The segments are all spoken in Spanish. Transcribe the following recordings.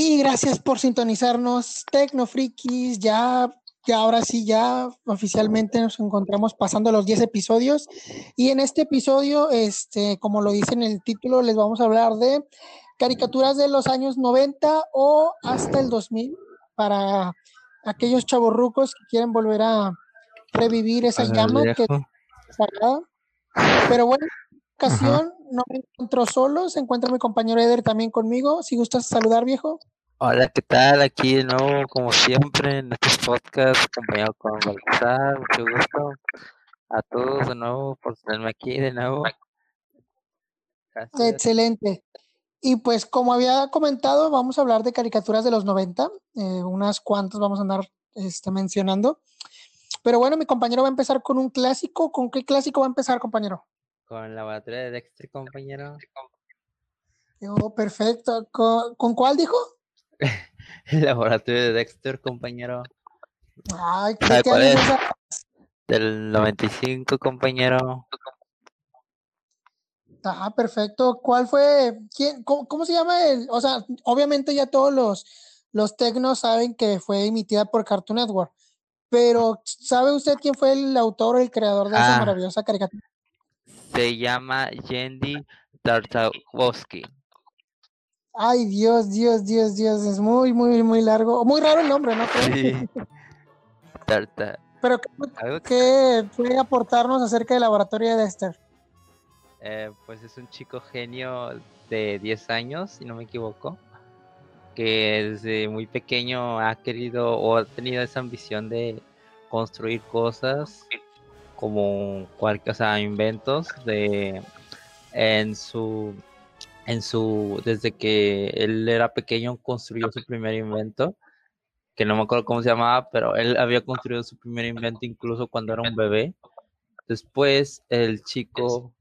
Y gracias por sintonizarnos, Tecnofrikis. Ya, ya ahora sí, ya oficialmente nos encontramos pasando los 10 episodios. Y en este episodio, este, como lo dice en el título, les vamos a hablar de caricaturas de los años 90 o hasta el 2000 para aquellos chavorrucos que quieren volver a revivir esa llama viejo. Pero bueno, en esta ocasión no me encuentro solo, se encuentra mi compañero Eder también conmigo. Si gustas saludar, viejo. Hola, ¿qué tal? Aquí de nuevo, como siempre, en este podcast, acompañado con Baltasar, mucho gusto. A todos de nuevo por tenerme aquí de nuevo. Gracias. Excelente. Y pues como había comentado, vamos a hablar de caricaturas de los 90, eh, unas cuantas vamos a andar este, mencionando. Pero bueno, mi compañero va a empezar con un clásico. ¿Con qué clásico va a empezar, compañero? Con el laboratorio de Dexter, compañero. Oh, perfecto. ¿Con, con cuál dijo? El laboratorio de Dexter, compañero. Ay, ¿qué, ¿Sabe qué cuál es? Del 95, compañero. Ah, perfecto. ¿Cuál fue? ¿Quién, cómo, cómo se llama el? O sea, obviamente ya todos los, los tecnos saben que fue emitida por Cartoon Network, pero ¿sabe usted quién fue el autor o el creador de esa Ah. maravillosa caricatura? Se llama Yendi Tartakovsky. Ay, Dios, Dios, Dios, Dios, es muy, muy, muy largo. Muy raro el nombre, ¿no? Sí. Tarta. Pero ¿qué, algo que- qué puede aportarnos acerca del laboratorio de Dexter? Eh, pues es un chico genio de 10 años, si no me equivoco, que desde muy pequeño ha querido o ha tenido esa ambición de construir cosas como cualquier, o sea, inventos de en su en su desde que él era pequeño construyó su primer invento que no me acuerdo cómo se llamaba, pero él había construido su primer invento incluso cuando era un bebé. Después el chico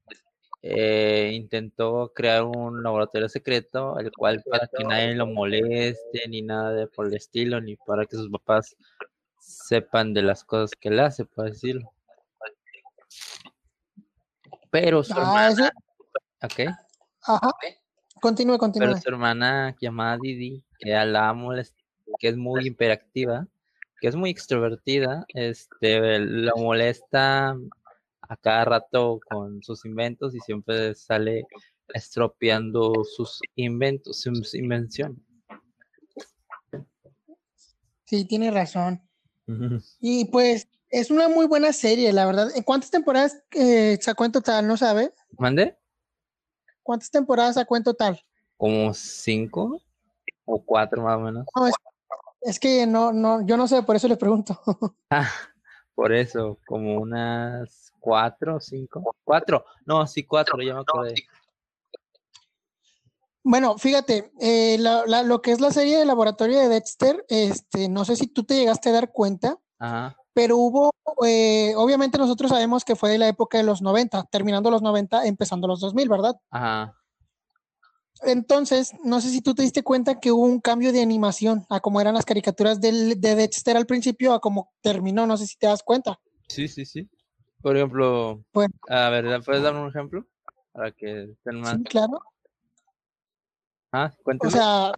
eh, intentó crear un laboratorio secreto, el cual para que nadie lo moleste, ni nada de por el estilo, ni para que sus papás sepan de las cosas que él hace, por decirlo. Pero su Ah, hermana, ¿ok? Ajá. Continúe, Pero continúe. su hermana llamada Didi, que la molest- que es muy hiperactiva, que es muy extrovertida, este, la molesta a cada rato con sus inventos y siempre sale estropeando sus inventos, sus invenciones. Sí, tiene razón. Y pues es una muy buena serie, la verdad. ¿En cuántas temporadas eh, sacó en total? ¿No sabe? ¿Mande? ¿Cuántas temporadas sacó en total? Como cinco o cuatro más o menos. No, es, es que no, no, yo no sé, por eso le pregunto. Ah, por eso, como unas cuatro o cinco. Cuatro, no, sí, cuatro, ya me acordé. Bueno, fíjate, eh, la- la- lo que es la serie de laboratorio de Dexter, este, no sé si tú te llegaste a dar cuenta, Ajá. Pero hubo, eh, obviamente nosotros sabemos que fue de la época de los 90, terminando los 90, empezando los 2000, ¿verdad? Ajá. Entonces, no sé si tú te diste cuenta que hubo un cambio de animación a como eran las caricaturas del, de Dexter al principio a como terminó, no sé si te das cuenta. Sí, sí, sí. Por ejemplo, Bueno. a ver, ¿puedes dar un ejemplo? Para que estén más. Sí, claro. Ah, O cuéntame. sea,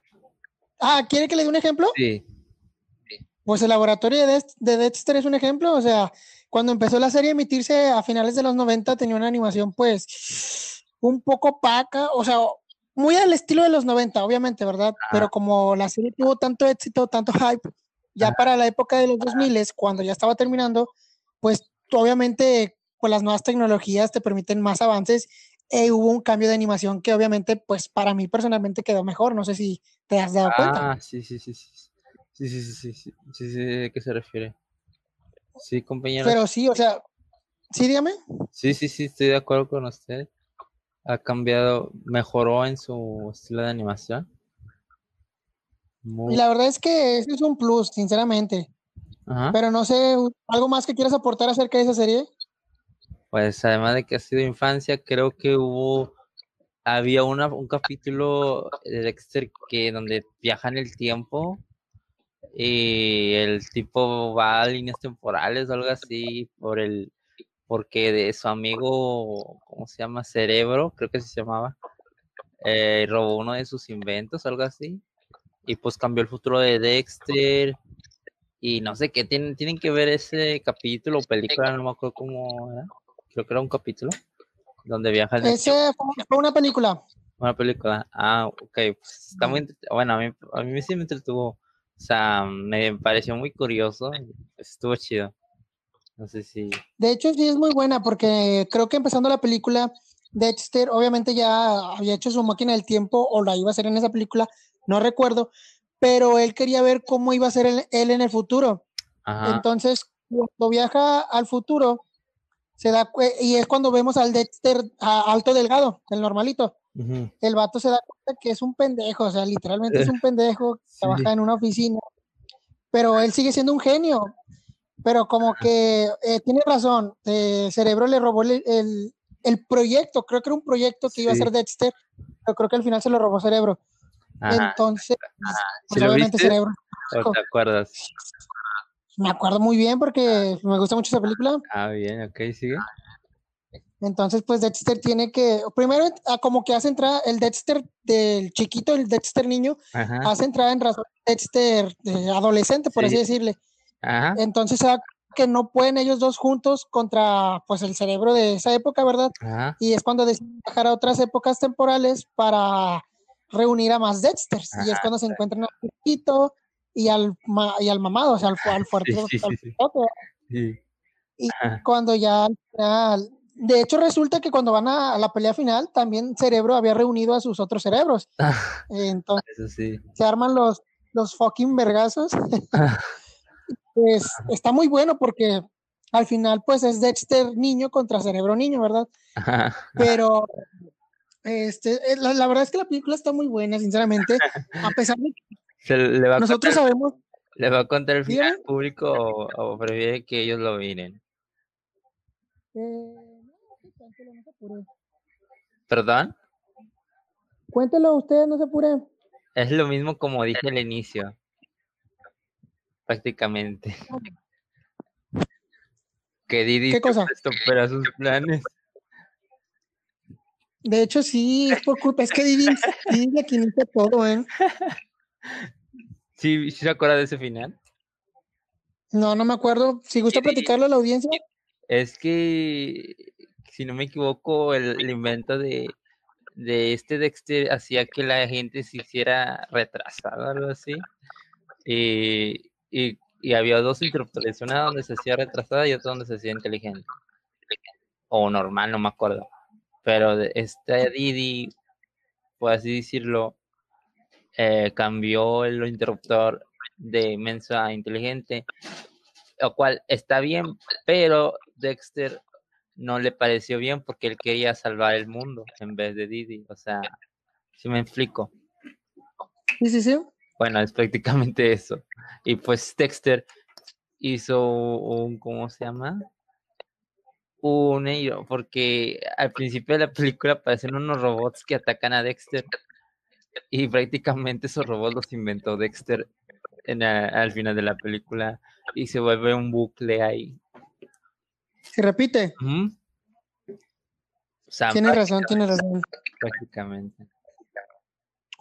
ah, ¿quiere que le dé un ejemplo? sí. Pues el laboratorio de, de Dexter es un ejemplo, o sea, cuando empezó la serie a emitirse a finales de los 90 tenía una animación pues un poco opaca, o sea, muy al estilo de los 90, obviamente, ¿verdad? Pero como la serie tuvo tanto éxito, tanto hype, ya Ajá. para la época de los 2000, cuando ya estaba terminando, pues obviamente con las nuevas tecnologías te permiten más avances e hubo un cambio de animación que obviamente pues para mí personalmente quedó mejor, no sé si te has dado cuenta. Ah, sí, sí, sí, sí. Sí, sí, sí, sí, sí, sí, sí, ¿de qué se refiere? Sí, compañero. Pero sí, o sea, sí, dígame. Sí, sí, sí, estoy de acuerdo con usted. Ha cambiado, mejoró en su estilo de animación. Muy- Y la verdad es que ese es un plus, sinceramente. Ajá. Pero no sé, ¿algo más que quieras aportar acerca de esa serie? Pues además de que ha sido infancia, creo que hubo había una, un capítulo de Dexter que donde viaja en el tiempo y el tipo va a líneas temporales o algo así por el porque de su amigo, ¿cómo se llama? Cerebro, creo que se llamaba, eh, robó uno de sus inventos, algo así, y pues cambió el futuro de Dexter, y no sé qué, tienen, tienen que ver ese capítulo o película, no me acuerdo cómo era, creo que era un capítulo, donde viajan. Ese fue una película. Una película, ah, ok, pues está muy, bueno, a mí, a mí sí me entretuvo, o sea, me pareció muy curioso, estuvo chido. No sé si. De hecho, sí es muy buena porque creo que empezando la película, Dexter obviamente ya había hecho su máquina del tiempo o la iba a hacer en esa película, no recuerdo, pero él quería ver cómo iba a ser él, en el futuro. Entonces, cuando viaja al futuro, se da y es cuando vemos al Dexter alto delgado, el normalito. El vato se da cuenta que es un pendejo, o sea, literalmente es un pendejo, trabaja en una oficina, pero él sigue siendo un genio pero como que eh, tiene razón, eh, Cerebro le robó el, el, proyecto, creo que era un proyecto que iba a ser Dexter, pero creo que al final se lo robó Cerebro. Entonces, pues, obviamente Cerebro. te acuerdas? Me acuerdo muy bien porque me gusta mucho esa película. Ah, bien, ok, sigue. Entonces, pues Dexter tiene que, primero, ah, como que hace entrar el Dexter del chiquito, el Dexter niño, hace entrar en razón Dexter adolescente, por así decirle. Entonces que no pueden ellos dos juntos contra pues el cerebro de esa época, ¿verdad? Y es cuando deciden viajar a otras épocas temporales para reunir a más Dexters. y es cuando se encuentran al chiquito y al, y al mamado, o sea, al, fuerte. y cuando ya de hecho resulta que cuando van a, la pelea final, también Cerebro había reunido a sus otros cerebros. Entonces se arman los, los fucking vergazos. pues está muy bueno porque al final pues es Dexter niño contra Cerebro niño, ¿verdad? Pero este, eh, la, verdad es que la película está muy buena, sinceramente, a pesar de que nosotros sabemos... ¿Le va a contar el final público o, prefiere que ellos lo miren? Eh, ¿Perdón? Cuéntelo ustedes, no se apure. Es lo mismo como dije al inicio prácticamente. Que Didi ¿Qué cosa? para sus planes. De hecho, sí, es por culpa, es que Didi, Didi aquí inicia todo, ¿eh? ¿Sí, ¿Sí se acuerda de ese final? No, no me acuerdo. Si gusta platicarlo a la audiencia. Es que, si no me equivoco, el, invento de, de este Dexter hacía que la gente se hiciera retrasada, algo así. Y, y, había dos interruptores, una donde se hacía retrasada y otra donde se hacía inteligente. O normal, no me acuerdo. Pero este Didi, por así decirlo, eh, cambió el interruptor de mensa a inteligente, lo cual está bien, pero Dexter no le pareció bien porque él quería salvar el mundo en vez de Didi. O sea, si me explico. Sí, sí, sí. Bueno, es prácticamente eso. Y pues Dexter hizo un, ¿cómo se llama? Un ello, porque al principio de la película aparecen unos robots que atacan a Dexter y prácticamente esos robots los inventó Dexter en al final de la película y se vuelve un bucle ahí. ¿Se repite? tiene razón, tiene razón. Prácticamente.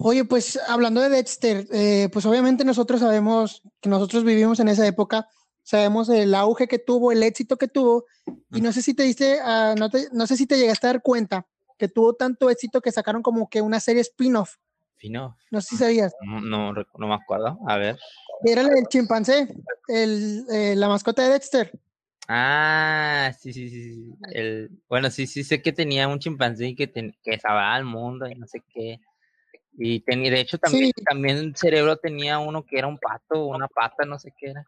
Oye, pues hablando de Dexter, eh, pues obviamente nosotros sabemos que nosotros vivimos en esa época, sabemos el auge que tuvo, el éxito que tuvo, y no sé si te diste, uh, no, no, sé si te llegaste a dar cuenta que tuvo tanto éxito que sacaron como que una serie spin-off. ¿Spin-off? No sé si sabías. No, no, me acuerdo, a ver. Era el chimpancé, el, eh, la mascota de Dexter. Ah, sí, sí, sí. El, bueno, sí, sí sé que tenía un chimpancé que, que salvaba al mundo y no sé qué. Y tenía, de hecho también, también el cerebro tenía uno que era un pato, una pata, no sé qué era.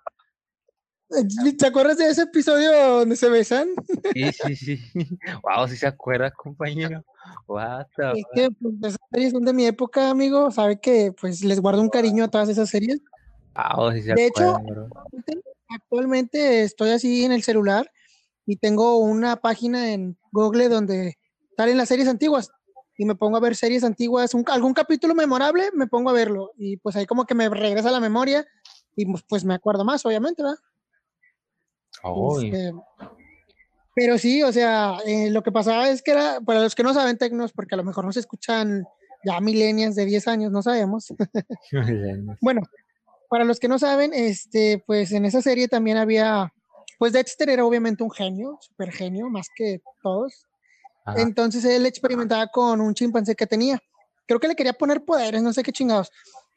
Eh, ¿Te acuerdas de ese episodio donde se besan? Sí, sí, sí. Wow, si se acuerda, compañero. What es que pues, esas series son de mi época, amigo. Sabe que pues les guardo un cariño a todas esas series. Wow, sí se de hecho, actualmente estoy así en el celular y tengo una página en Google donde salen las series antiguas y me pongo a ver series antiguas, un- algún capítulo memorable, me pongo a verlo y pues ahí como que me regresa a la memoria y pues, pues me acuerdo más, obviamente, ¿verdad? Este, pero sí, o sea, eh, lo que pasaba es que era, para los que no saben tecnos, porque a lo mejor nos escuchan ya millennials de 10 años, no sabemos. Bueno, para los que no saben, este, pues en esa serie también había, pues Dexter era obviamente un genio, super genio, más que todos. Ajá. Entonces él experimentaba con un chimpancé que tenía. Creo que le quería poner poderes, no sé qué chingados.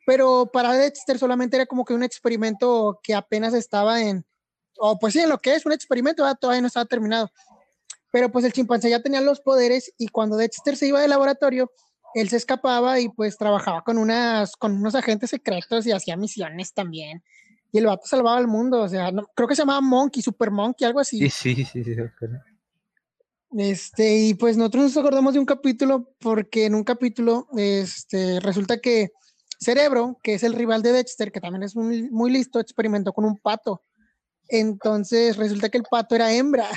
Pero para Dexter solamente era como que un experimento que apenas estaba en, o pues sí, en lo que es un experimento, ¿verdad? todavía no estaba terminado. Pero pues el chimpancé ya tenía los poderes y cuando Dexter se iba del laboratorio, él se escapaba y pues trabajaba con unas, con unos agentes secretos y hacía misiones también. Y el vato salvaba al mundo, o sea, no- creo que se llamaba Monkey, Super Monkey, algo así. Sí, sí, sí, sí. Este, y pues nosotros nos acordamos de un capítulo porque en un capítulo, este, resulta que Cerebro, que es el rival de Dexter, que también es muy, muy listo, experimentó con un pato. Entonces resulta que el pato era hembra.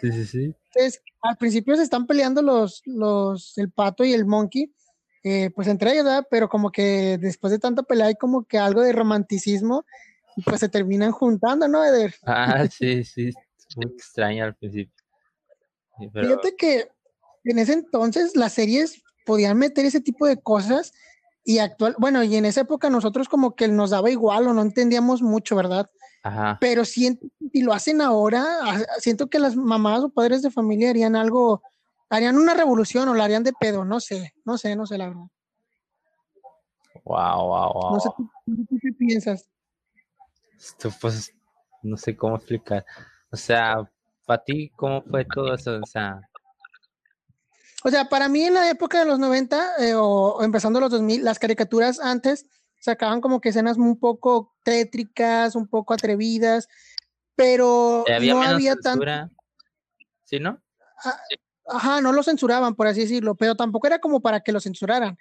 Sí, sí, sí. Entonces, al principio se están peleando los, los, el pato y el monkey, eh, pues entre ellos, ¿verdad? Pero como que después de tanta pelea hay como que algo de romanticismo y pues se terminan juntando, ¿no, Eder? Ah, sí, sí. Muy extraño al principio. Sí, pero Fíjate que en ese entonces las series podían meter ese tipo de cosas y actual, bueno, y en esa época nosotros como que nos daba igual o no entendíamos mucho, ¿verdad? Ajá. Pero siento, si lo hacen ahora, a- siento que las mamás o padres de familia harían algo, harían una revolución o la harían de pedo, no sé, no sé, no sé la verdad. Wow, wow, wow. No sé, ¿tú, tú qué piensas? Esto, pues, no sé cómo explicar. O sea, para ti, ¿cómo fue todo eso? O sea, O sea, para mí en la época de los 90 eh, o, o empezando los 2000, las caricaturas antes sacaban como que escenas un poco tétricas, un poco atrevidas, pero había no había tanto. ¿Sí, no? ajá, no lo censuraban, por así decirlo, pero tampoco era como para que lo censuraran.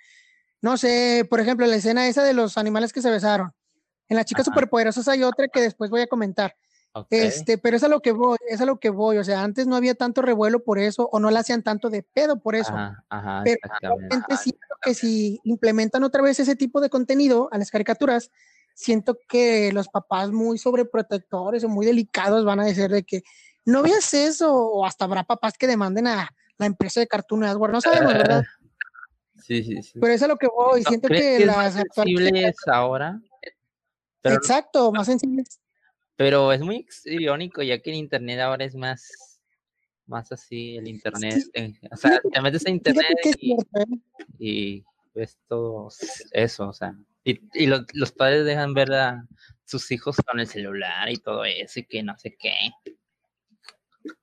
No sé, por ejemplo, la escena esa de los animales que se besaron. En las chicas Ajá. superpoderosas hay otra que después voy a comentar. Este, pero es a lo que voy, es a lo que voy. O sea, antes no había tanto revuelo por eso, o no la hacían tanto de pedo por eso. Ajá, ajá, Pero. Realmente siento que si implementan otra vez ese tipo de contenido a las caricaturas, siento que los papás muy sobreprotectores o muy delicados van a decir de que no veas eso, o hasta habrá papás que demanden a la empresa de Cartoon Network, no sabemos, ¿verdad? Sí, sí, sí. Pero es a lo que voy, ¿No siento que las más actuales... ahora? Pero, Exacto, más sensibles. Pero es muy irónico, ya que el internet ahora es más, más así, el internet. eh, o sea, te metes a internet y, cierto, ¿eh? y ves todo eso, o sea. Y, y los, los padres dejan ver a sus hijos con el celular y todo eso, y que no sé qué.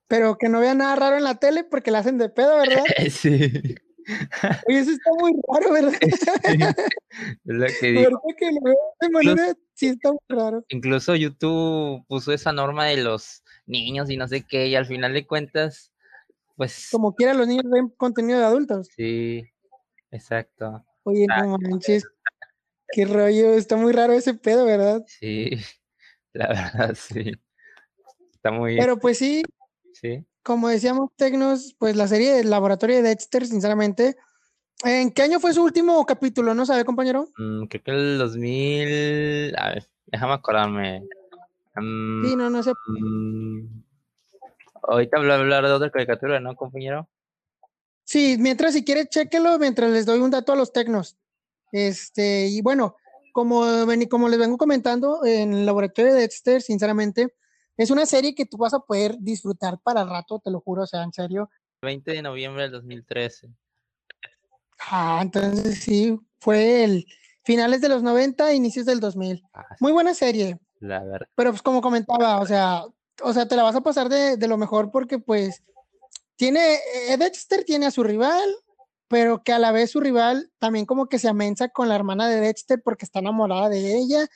pero que no vean nada raro en la tele porque la hacen de pedo, ¿verdad? Sí. Oye, eso está muy raro, ¿verdad? Es lo que digo. ¿Verdad que lo veo de manera, sí está muy raro. Incluso YouTube puso esa norma de los niños y no sé qué, y al final de cuentas, pues Como quiera los niños ven contenido de adultos. sí, exacto. Oye, no manches. Qué rollo, está muy raro ese pedo, ¿verdad? Sí, la verdad, sí. Está muy, Pero pues sí, sí. Como decíamos Tecnos, pues la serie del laboratorio de Dexter, sinceramente. ¿En qué año fue su último capítulo? ¿No sabe, compañero? Mm, creo que el 2000, a ver, déjame acordarme. Mm, Sí, no, no sé. mm, ahorita voy a hablar de otra caricatura, ¿no, compañero? Sí, mientras si quiere, chéquelo mientras les doy un dato a los Tecnos. Este, y bueno, como, como les vengo comentando, en el laboratorio de Dexter, sinceramente, es una serie que tú vas a poder disfrutar para el rato, te lo juro, o sea, en serio. 20 de noviembre del 2013. Ah, entonces sí, fue el finales de los 90, inicios del 2000. Ah, Muy buena serie, la verdad. pero pues como comentaba, o sea, o sea, te la vas a pasar de, de lo mejor porque pues tiene, eh, Dexter tiene a su rival, pero que a la vez su rival también como que se amensa con la hermana de Dexter porque está enamorada de ella,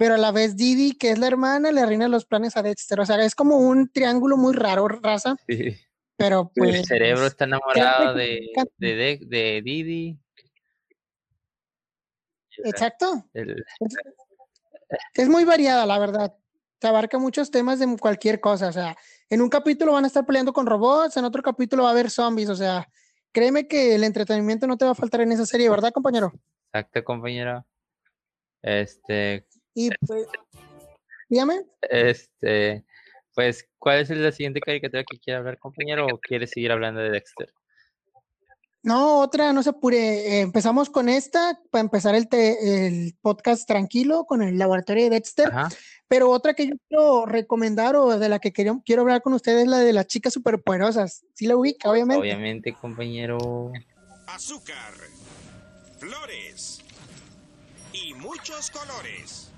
pero a la vez Didi, que es la hermana, le arruina los planes a Dexter, o sea, es como un triángulo muy raro, raza, Sí. pero pues... El cerebro está enamorado de, de, de, de Didi. Exacto. El- Es muy variada, la verdad. Te abarca muchos temas de cualquier cosa. O sea, en un capítulo van a estar peleando con robots, en otro capítulo va a haber zombies. O sea, créeme que el entretenimiento no te va a faltar en esa serie, ¿verdad, compañero? Exacto, compañero. Este, Y pues, dígame. este, pues, ¿cuál es la siguiente caricatura que quiere hablar, compañero? ¿O quiere seguir hablando de Dexter? No, otra, no se apure. Eh, empezamos con esta para empezar el, te- el podcast tranquilo con el laboratorio de Dexter. Ajá. Pero otra que yo quiero recomendar o de la que quiero, quiero hablar con ustedes es la de las chicas superpoderosas. Sí la ubica, obviamente. Obviamente, compañero. azúcar, flores y muchos colores.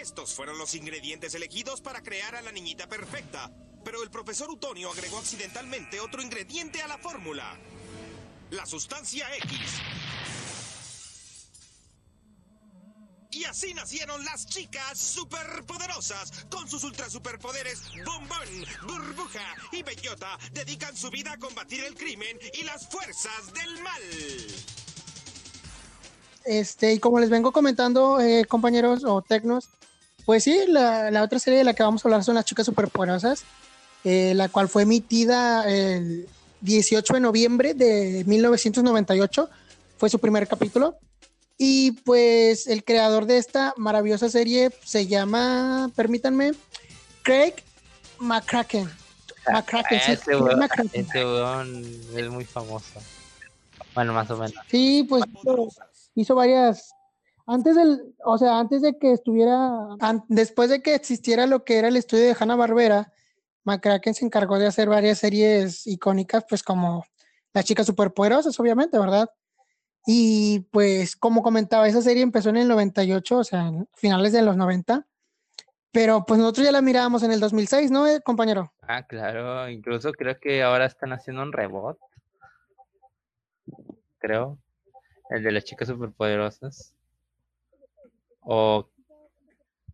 Estos fueron los ingredientes elegidos para crear a la niñita perfecta, pero el profesor Utonio agregó accidentalmente otro ingrediente a la fórmula. La sustancia X. Y así nacieron las chicas superpoderosas. Con sus ultra superpoderes, Bombón, Burbuja y Bellota dedican su vida a combatir el crimen y las fuerzas del mal. Este, y como les vengo comentando, eh, compañeros o tecnos, pues sí, la, la otra serie de la que vamos a hablar son las chicas superpoderosas, eh, la cual fue emitida el 18 de noviembre de 1998, fue su primer capítulo. Y pues el creador de esta maravillosa serie se llama, permítanme, Craig McCracken. McCracken, sí, weón, McCracken. ese weón es muy famoso. Bueno, más o menos. Sí, pues hizo, hizo varias. Antes del, o sea, antes de que estuviera, después de que existiera lo que era el estudio de Hanna Barbera, McCracken se encargó de hacer varias series icónicas, pues como Las chicas superpoderosas, obviamente, ¿verdad? Y pues, como comentaba, esa serie empezó en el 98, o sea, finales de los 90, pero pues nosotros ya la mirábamos en el 2006, ¿no, eh, compañero? Ah, claro. Incluso creo que ahora están haciendo un rebot. Creo. El de las chicas superpoderosas. O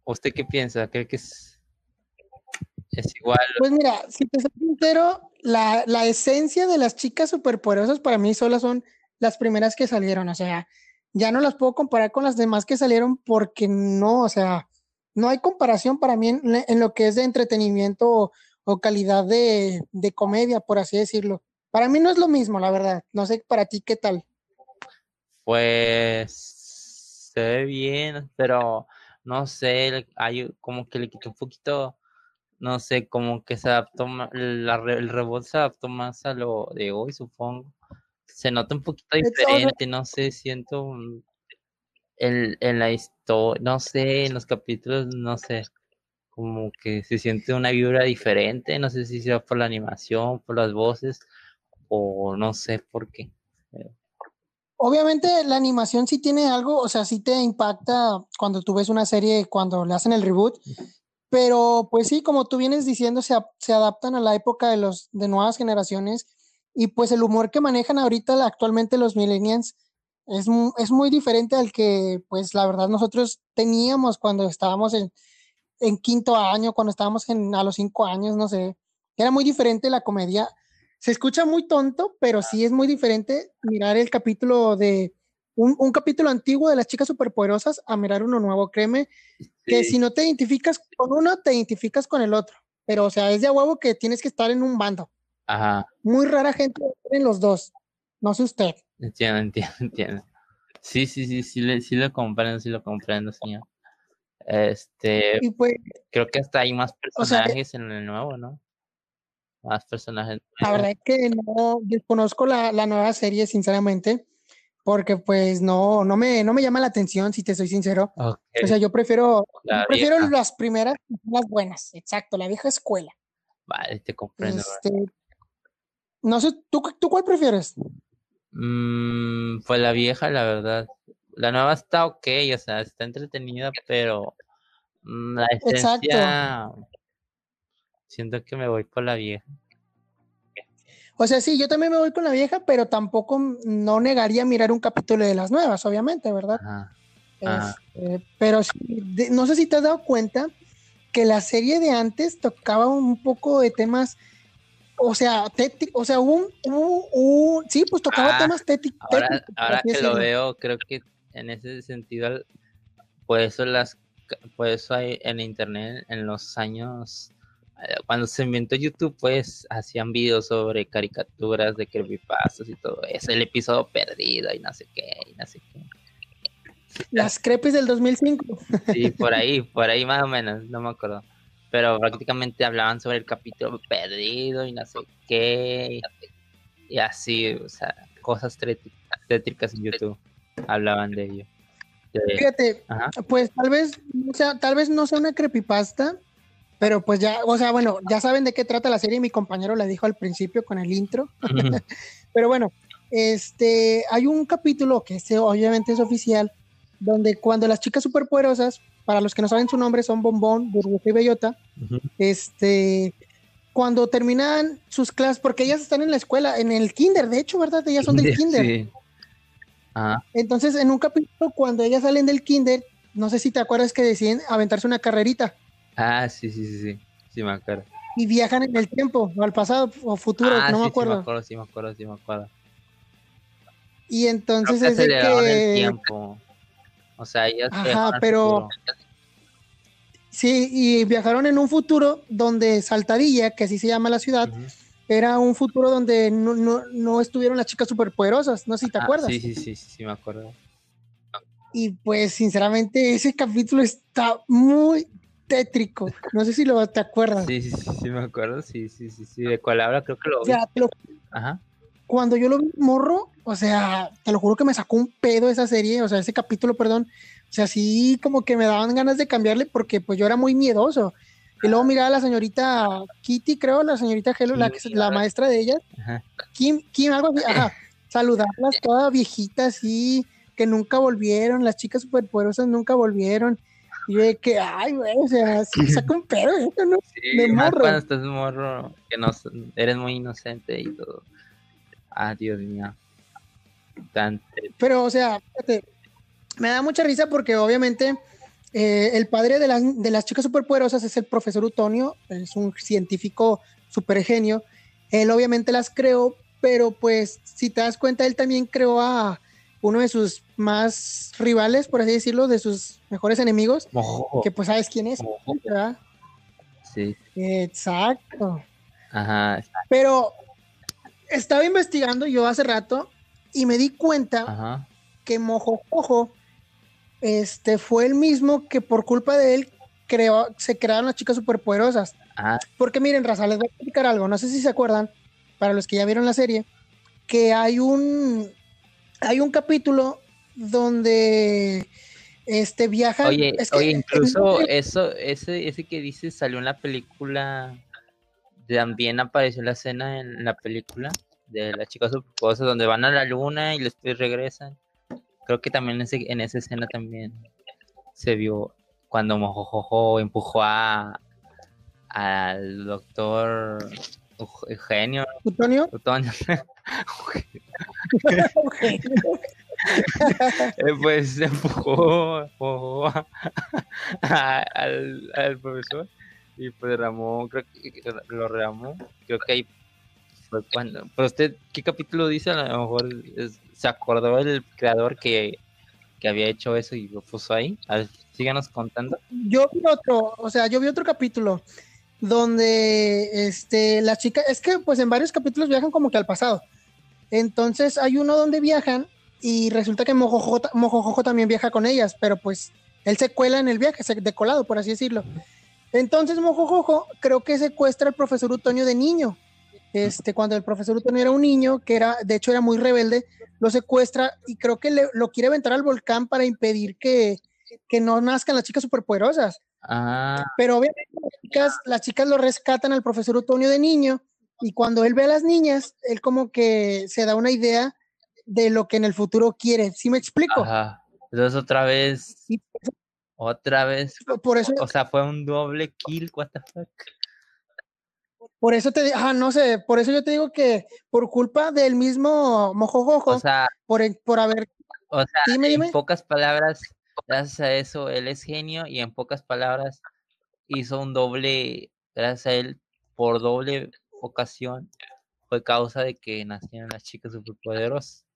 ¿usted qué piensa? ¿Cree que es, es igual? Pues mira, si te soy sincero, la, la esencia de las chicas superpoderosas para mí solo son las primeras que salieron, o sea, ya no las puedo comparar con las demás que salieron porque no, o sea, no hay comparación para mí en, lo que es de entretenimiento o, o calidad de, de comedia, por así decirlo. Para mí no es lo mismo, la verdad. No sé para ti qué tal. Pues se ve bien, pero no sé, hay como que le quitó un poquito, no sé, como que se adaptó, la el rebot se adaptó más a lo de hoy, supongo. Se nota un poquito diferente, no sé, siento un- en, en la historia, no sé, en los capítulos, no sé, como que se siente una vibra diferente, no sé si sea por la animación, por las voces, o no sé por qué. Obviamente la animación sí tiene algo, o sea, sí te impacta cuando tú ves una serie, cuando le hacen el reboot, pero pues sí, como tú vienes diciendo, se, ap- se adaptan a la época de los de nuevas generaciones y pues el humor que manejan ahorita actualmente los millennials es, es muy diferente al que pues la verdad nosotros teníamos cuando estábamos en, en quinto año, cuando estábamos a los cinco años, no sé, era muy diferente la comedia. Se escucha muy tonto, pero sí es muy diferente mirar el capítulo de un, un capítulo antiguo de las chicas superpoderosas a mirar uno nuevo. Créeme que si no te identificas con uno, te identificas con el otro. Pero, o sea, es de huevo que tienes que estar en un bando. Ajá. Muy rara gente en los dos. No sé usted. Entiendo, entiendo, entiendo. Sí, sí, sí, sí, le- sí lo comprendo, sí lo comprendo, señor. Este, Y pues, creo que hasta hay más O sea, personajes en el nuevo, ¿no? Más personajes la verdad es que no desconozco la, la nueva serie, sinceramente, porque pues no, no me, no me llama la atención, si te soy sincero. O sea, yo prefiero, La prefiero vieja. las primeras, las buenas, exacto, la vieja escuela. vale, te comprendo. Este, no sé, ¿tú, ¿tú cuál prefieres? Mm, pues la vieja, la verdad. La nueva está ok, o sea, está entretenida, pero mm, la Exacto. Siento que me voy por la vieja. O sea, sí, yo también me voy con la vieja, pero tampoco no negaría mirar un capítulo de las nuevas, obviamente, ¿verdad? Ajá. Ajá. Este, pero sí, de- no sé si te has dado cuenta que la serie de antes tocaba un poco de temas, o sea, téti- o sea, un, un- un- sí, pues tocaba Ah, temas Ahora, téticos, ahora que lo veo, creo que en ese sentido, por eso las, por eso hay en internet en los años, cuando se inventó YouTube, pues hacían videos sobre caricaturas de creepypastas y todo eso, el episodio perdido y no sé qué, y no sé qué. Las crepes del 2005. Sí, por ahí, por ahí más o menos, no me acuerdo. Pero prácticamente hablaban sobre el capítulo perdido y no sé qué. Y así, o sea, cosas tétricas en YouTube. Hablaban de ello. De- Fíjate, Ajá. pues tal vez, o sea, tal vez no sea una creepypasta, pero pues ya, o sea, bueno, ya saben de qué trata la serie, mi compañero la dijo al principio con el intro, pero bueno, este, hay un capítulo que este obviamente es oficial, donde cuando las chicas superpoderosas, para los que no saben su nombre, son Bombón, Burbuja y Bellota, este, cuando terminan sus clases, porque ellas están en la escuela, en el kinder, de hecho, ¿verdad? Ellas son del kinder. Sí. Ajá. Entonces, en un capítulo, cuando ellas salen del kinder, no sé si te acuerdas que deciden aventarse una carrerita Ah, sí, sí, sí, sí. Sí, me acuerdo. y viajan en el tiempo, al pasado o futuro, ah, no sí, me Sí, acuerdo. me acuerdo, sí, me acuerdo, sí, me acuerdo. Y entonces Creo que es de aceleraron el que tiempo. O sea, Ajá, pero- sí, y viajaron en un futuro donde Saltadilla, que así se llama la ciudad, Ujú. era un futuro donde no, no, no estuvieron las chicas superpoderosas, no sé si te Ah, acuerdas. Sí, sí, sí, sí, sí, me acuerdo. Y pues, sinceramente, ese capítulo está muy tétrico. No sé si lo te acuerdas. Sí, sí, sí, sí, me acuerdo. Sí, sí, sí, sí. ¿De cuál habla? Creo que lo O vi. sea, te lo Ajá. cuando yo lo vi morro, o sea, te lo juro que me sacó un pedo esa serie, o sea, ese capítulo, perdón. O sea, sí, como que me daban ganas de cambiarle porque pues yo era muy miedoso. Y luego miraba a la señorita Kitty, creo, la señorita Hello, la, Sí, la maestra de ellas, Ajá. Kim, Kim, algo así, ajá, saludarlas todas viejitas, así, que nunca volvieron, las chicas superpoderosas nunca volvieron. Y de que, ay, güey, o sea, sí me saca un pedo ¿no? Sí, De más morro. cuando estás morro, que no, eres muy inocente y todo. Ah, Dios mío. Tan Pero, o sea, fíjate, me da mucha risa porque obviamente eh, el padre de, las- de las chicas superpoderosas es el profesor Utonio, es un científico super genio. Él obviamente las creó, pero pues si te das cuenta, él también creó a uno de sus más rivales, por así decirlo, de sus mejores enemigos, mojo. que pues sabes quién es, mojo. ¿verdad? Sí. Exacto. Ajá. Pero estaba investigando yo hace rato y me di cuenta Ajá. que Mojojojo este, fue el mismo que por culpa de él creó, se crearon las chicas superpoderosas. Ah, Porque miren, Raza, les voy a explicar algo. No sé si se acuerdan, para los que ya vieron la serie, que hay un, hay un capítulo donde este, viajan. Oye, es que- oye, incluso es- eso, ese, ese que dices salió en la película. También apareció la escena en la película de las chicas superpoderosas donde van a la luna y después regresan. Creo que también ese, en esa escena también se vio cuando Mojojojo empujó a al doctor Eugenio, Utonio, Utonio. Eh, pues empujó, empujó a- a- al, al profesor y pues derramó, creo que lo derramó, creo que ahí fue cuando, pero usted, ¿qué capítulo dice? A lo mejor es- se acordó el creador que, que había hecho eso y lo puso ahí, a ver, síganos contando. yo vi otro, o sea, yo vi otro capítulo donde este, las chicas, es que pues en varios capítulos viajan como que al pasado. Entonces hay uno donde viajan y resulta que Mojojojo, ta- Mojojojo también viaja con ellas, pero pues él se cuela en el viaje, se de colado, por así decirlo. Entonces Mojojojo creo que secuestra al profesor Utonio de niño. Este, cuando el profesor Utonio era un niño, que era, de hecho era muy rebelde, lo secuestra y creo que le- lo quiere aventar al volcán para impedir que, que no nazcan las chicas superpoderosas. Ah, Pero obviamente las chicas, las chicas lo rescatan al profesor Utonio de niño y cuando él ve a las niñas, él como que se da una idea de lo que en el futuro quiere. ¿Sí me explico? ajá. Entonces otra vez, otra vez, por eso, o sea, fue un doble kill, what the fuck. por eso te digo, ah, no sé, por eso yo te digo que por culpa del mismo Mojojojo, O sea, por, por haber, o sea, dime, dime. en pocas palabras, gracias a eso, él es genio y en pocas palabras hizo un doble, gracias a él, por doble ocasión, fue causa de que nacieran las chicas superpoderosas.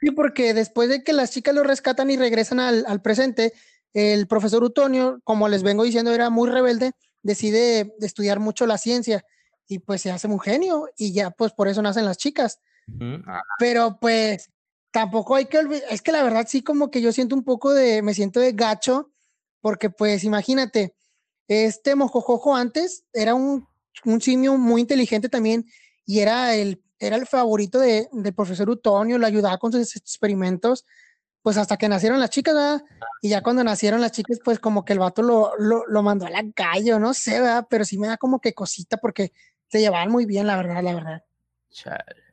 Sí, porque después de que las chicas lo rescatan y regresan al, al presente, el profesor Utonio, como les vengo diciendo, era muy rebelde decide estudiar mucho la ciencia y pues se hace un genio y ya pues por eso nacen las chicas. Pero pues tampoco hay que olvidar, es que la verdad sí como que yo siento un poco de, me siento de gacho, porque pues imagínate, este mojojojo antes era un, un simio muy inteligente también y era el, era el favorito de, del profesor Utonio, lo ayudaba con sus experimentos, pues hasta que nacieron las chicas, ¿verdad? Y ya cuando nacieron las chicas, pues como que el vato lo, lo, lo mandó a la calle, no sé, ¿verdad? Pero sí me da como que cosita porque se llevaban muy bien, la verdad, la verdad.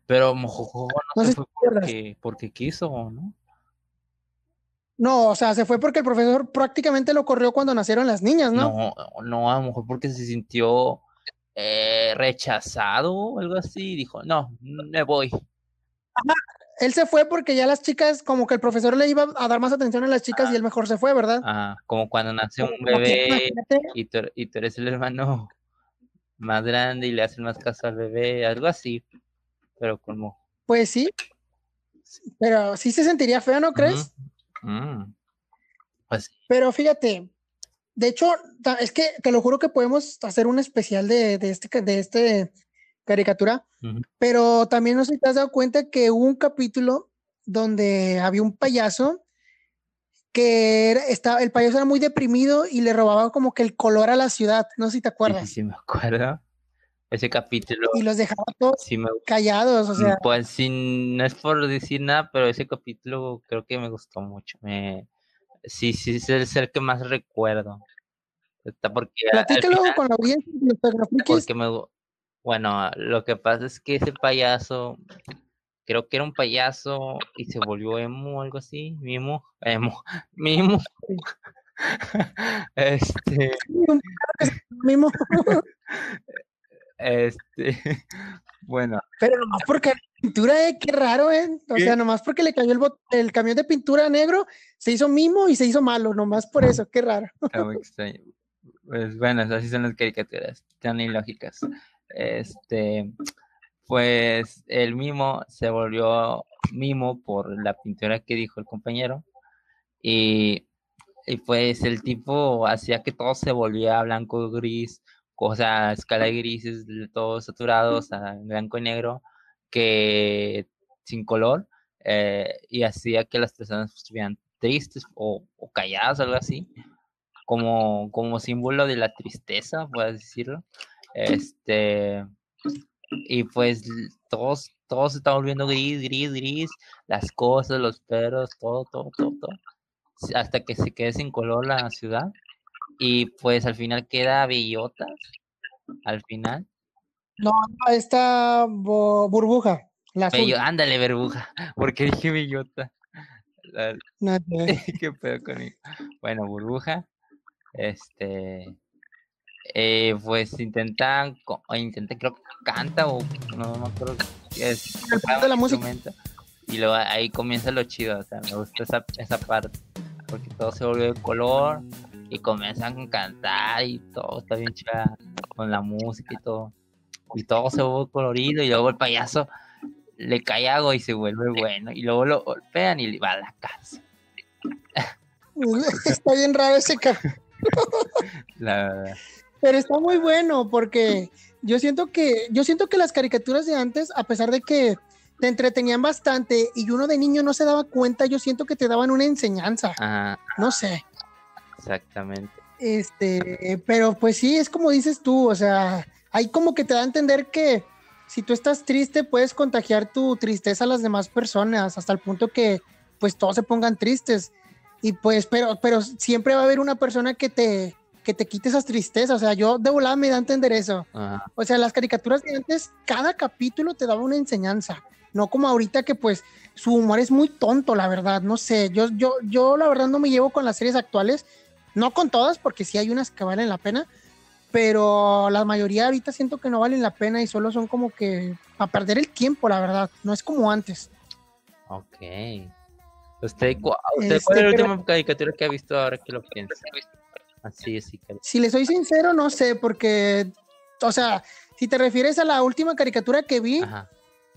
Pero Mojojojo no, No se fue porque, porque quiso, ¿no? No, o sea, se fue porque el profesor prácticamente lo corrió cuando nacieron las niñas, ¿no? No, no, a lo mejor porque se sintió eh, rechazado o algo así. Dijo, no, me voy. Él se fue porque ya las chicas, como que el profesor le iba a dar más atención a las chicas y él mejor se fue, ¿verdad? Ajá, como cuando nace un bebé y tú, y tú eres el hermano más grande y le hacen más caso al bebé, algo así. Pero como... Pues sí, pero sí se sentiría feo, ¿no crees? Mm. Pues sí. Pero fíjate, de hecho, es que te lo juro que podemos hacer un especial de, de este, de este caricatura, pero también no sé si te has dado cuenta que hubo un capítulo donde había un payaso que era, estaba, el payaso era muy deprimido y le robaba como que el color a la ciudad, no sé si te sí, acuerdas, sí, me acuerdo. Ese capítulo y los dejaba todos sí me callados, o sea, Pues sí, no es por decir nada, pero ese capítulo creo que me gustó mucho. Me... Sí, sí, es el, es el que más recuerdo. Porque platícalo con la audiencia porque me... Bueno, lo que pasa es que ese payaso, creo que era un payaso y se volvió emo o algo así, mimo, emo, mimo. Este, mismo. este, bueno, Pero nomás porque la pintura, eh, qué raro, ¿eh? O ¿Qué? sea, nomás porque le cayó el, bot- el camión de pintura negro, se hizo mimo y se hizo malo, nomás por eso, qué raro. Está muy extraño. Pues bueno, así son las caricaturas, tan ilógicas. Este, pues el mimo se volvió mimo por la pintura que dijo el compañero. Y, y pues el tipo hacía que todo se volvía blanco gris, o sea, escala de grises, de todos saturados a blanco y negro, que sin color, eh, y hacía que las personas estuvieran tristes o, o calladas, algo así como, como símbolo de la tristeza, puedes decirlo. Este, y pues todos, todo se está volviendo gris, gris, gris, las cosas, los perros, todo, todo, todo, todo, hasta que se quede sin color la ciudad. Y pues al final queda bellotas, al final. No, no, esta burbuja, la azul. Bello, ándale, burbuja, porque dije bellota. La- No, eh, ¿Qué pedo conmigo? Bueno, burbuja. Este. eh, pues intentan. Intenta, creo que canta o no me acuerdo. Es, de la música. Y luego ahí comienza lo chido. O sea, me gusta esa, esa parte. Porque todo se vuelve de color. Y comienzan a cantar y todo está bien chida con la música y todo. Y todo se vuelve colorido. Y luego el payaso le cae algo y se vuelve bueno. Y luego lo golpean y va a la cárcel. está bien raro ese ca- La verdad. Pero está muy bueno porque yo siento que yo siento que las caricaturas de antes, a pesar de que te entretenían bastante y uno de niño no se daba cuenta, yo siento que te daban una enseñanza, Ajá, no sé. Exactamente. Este, pero pues sí, es como dices tú, o sea, hay como que te da a entender que si tú estás triste, puedes contagiar tu tristeza a las demás personas, hasta el punto que pues todos se pongan tristes. Y pues, pero, pero siempre va a haber una persona que te, que te quite esas tristezas. O sea, yo de volada me da a entender eso. Ajá, O sea, las caricaturas de antes, cada capítulo te daba una enseñanza. No como ahorita que pues su humor es muy tonto, la verdad. No sé, yo, yo, yo la verdad no me llevo con las series actuales. No con todas, porque sí hay unas que valen la pena. Pero la mayoría ahorita siento que no valen la pena y solo son como que a perder el tiempo, la verdad. No es como antes. ok. ¿Usted, cu- usted Este, cuál es la pero- última caricatura que ha visto ahora que lo piensa? Así, cari- Si le soy sincero, no sé, porque, o sea, si te refieres a la última caricatura que vi, Ajá.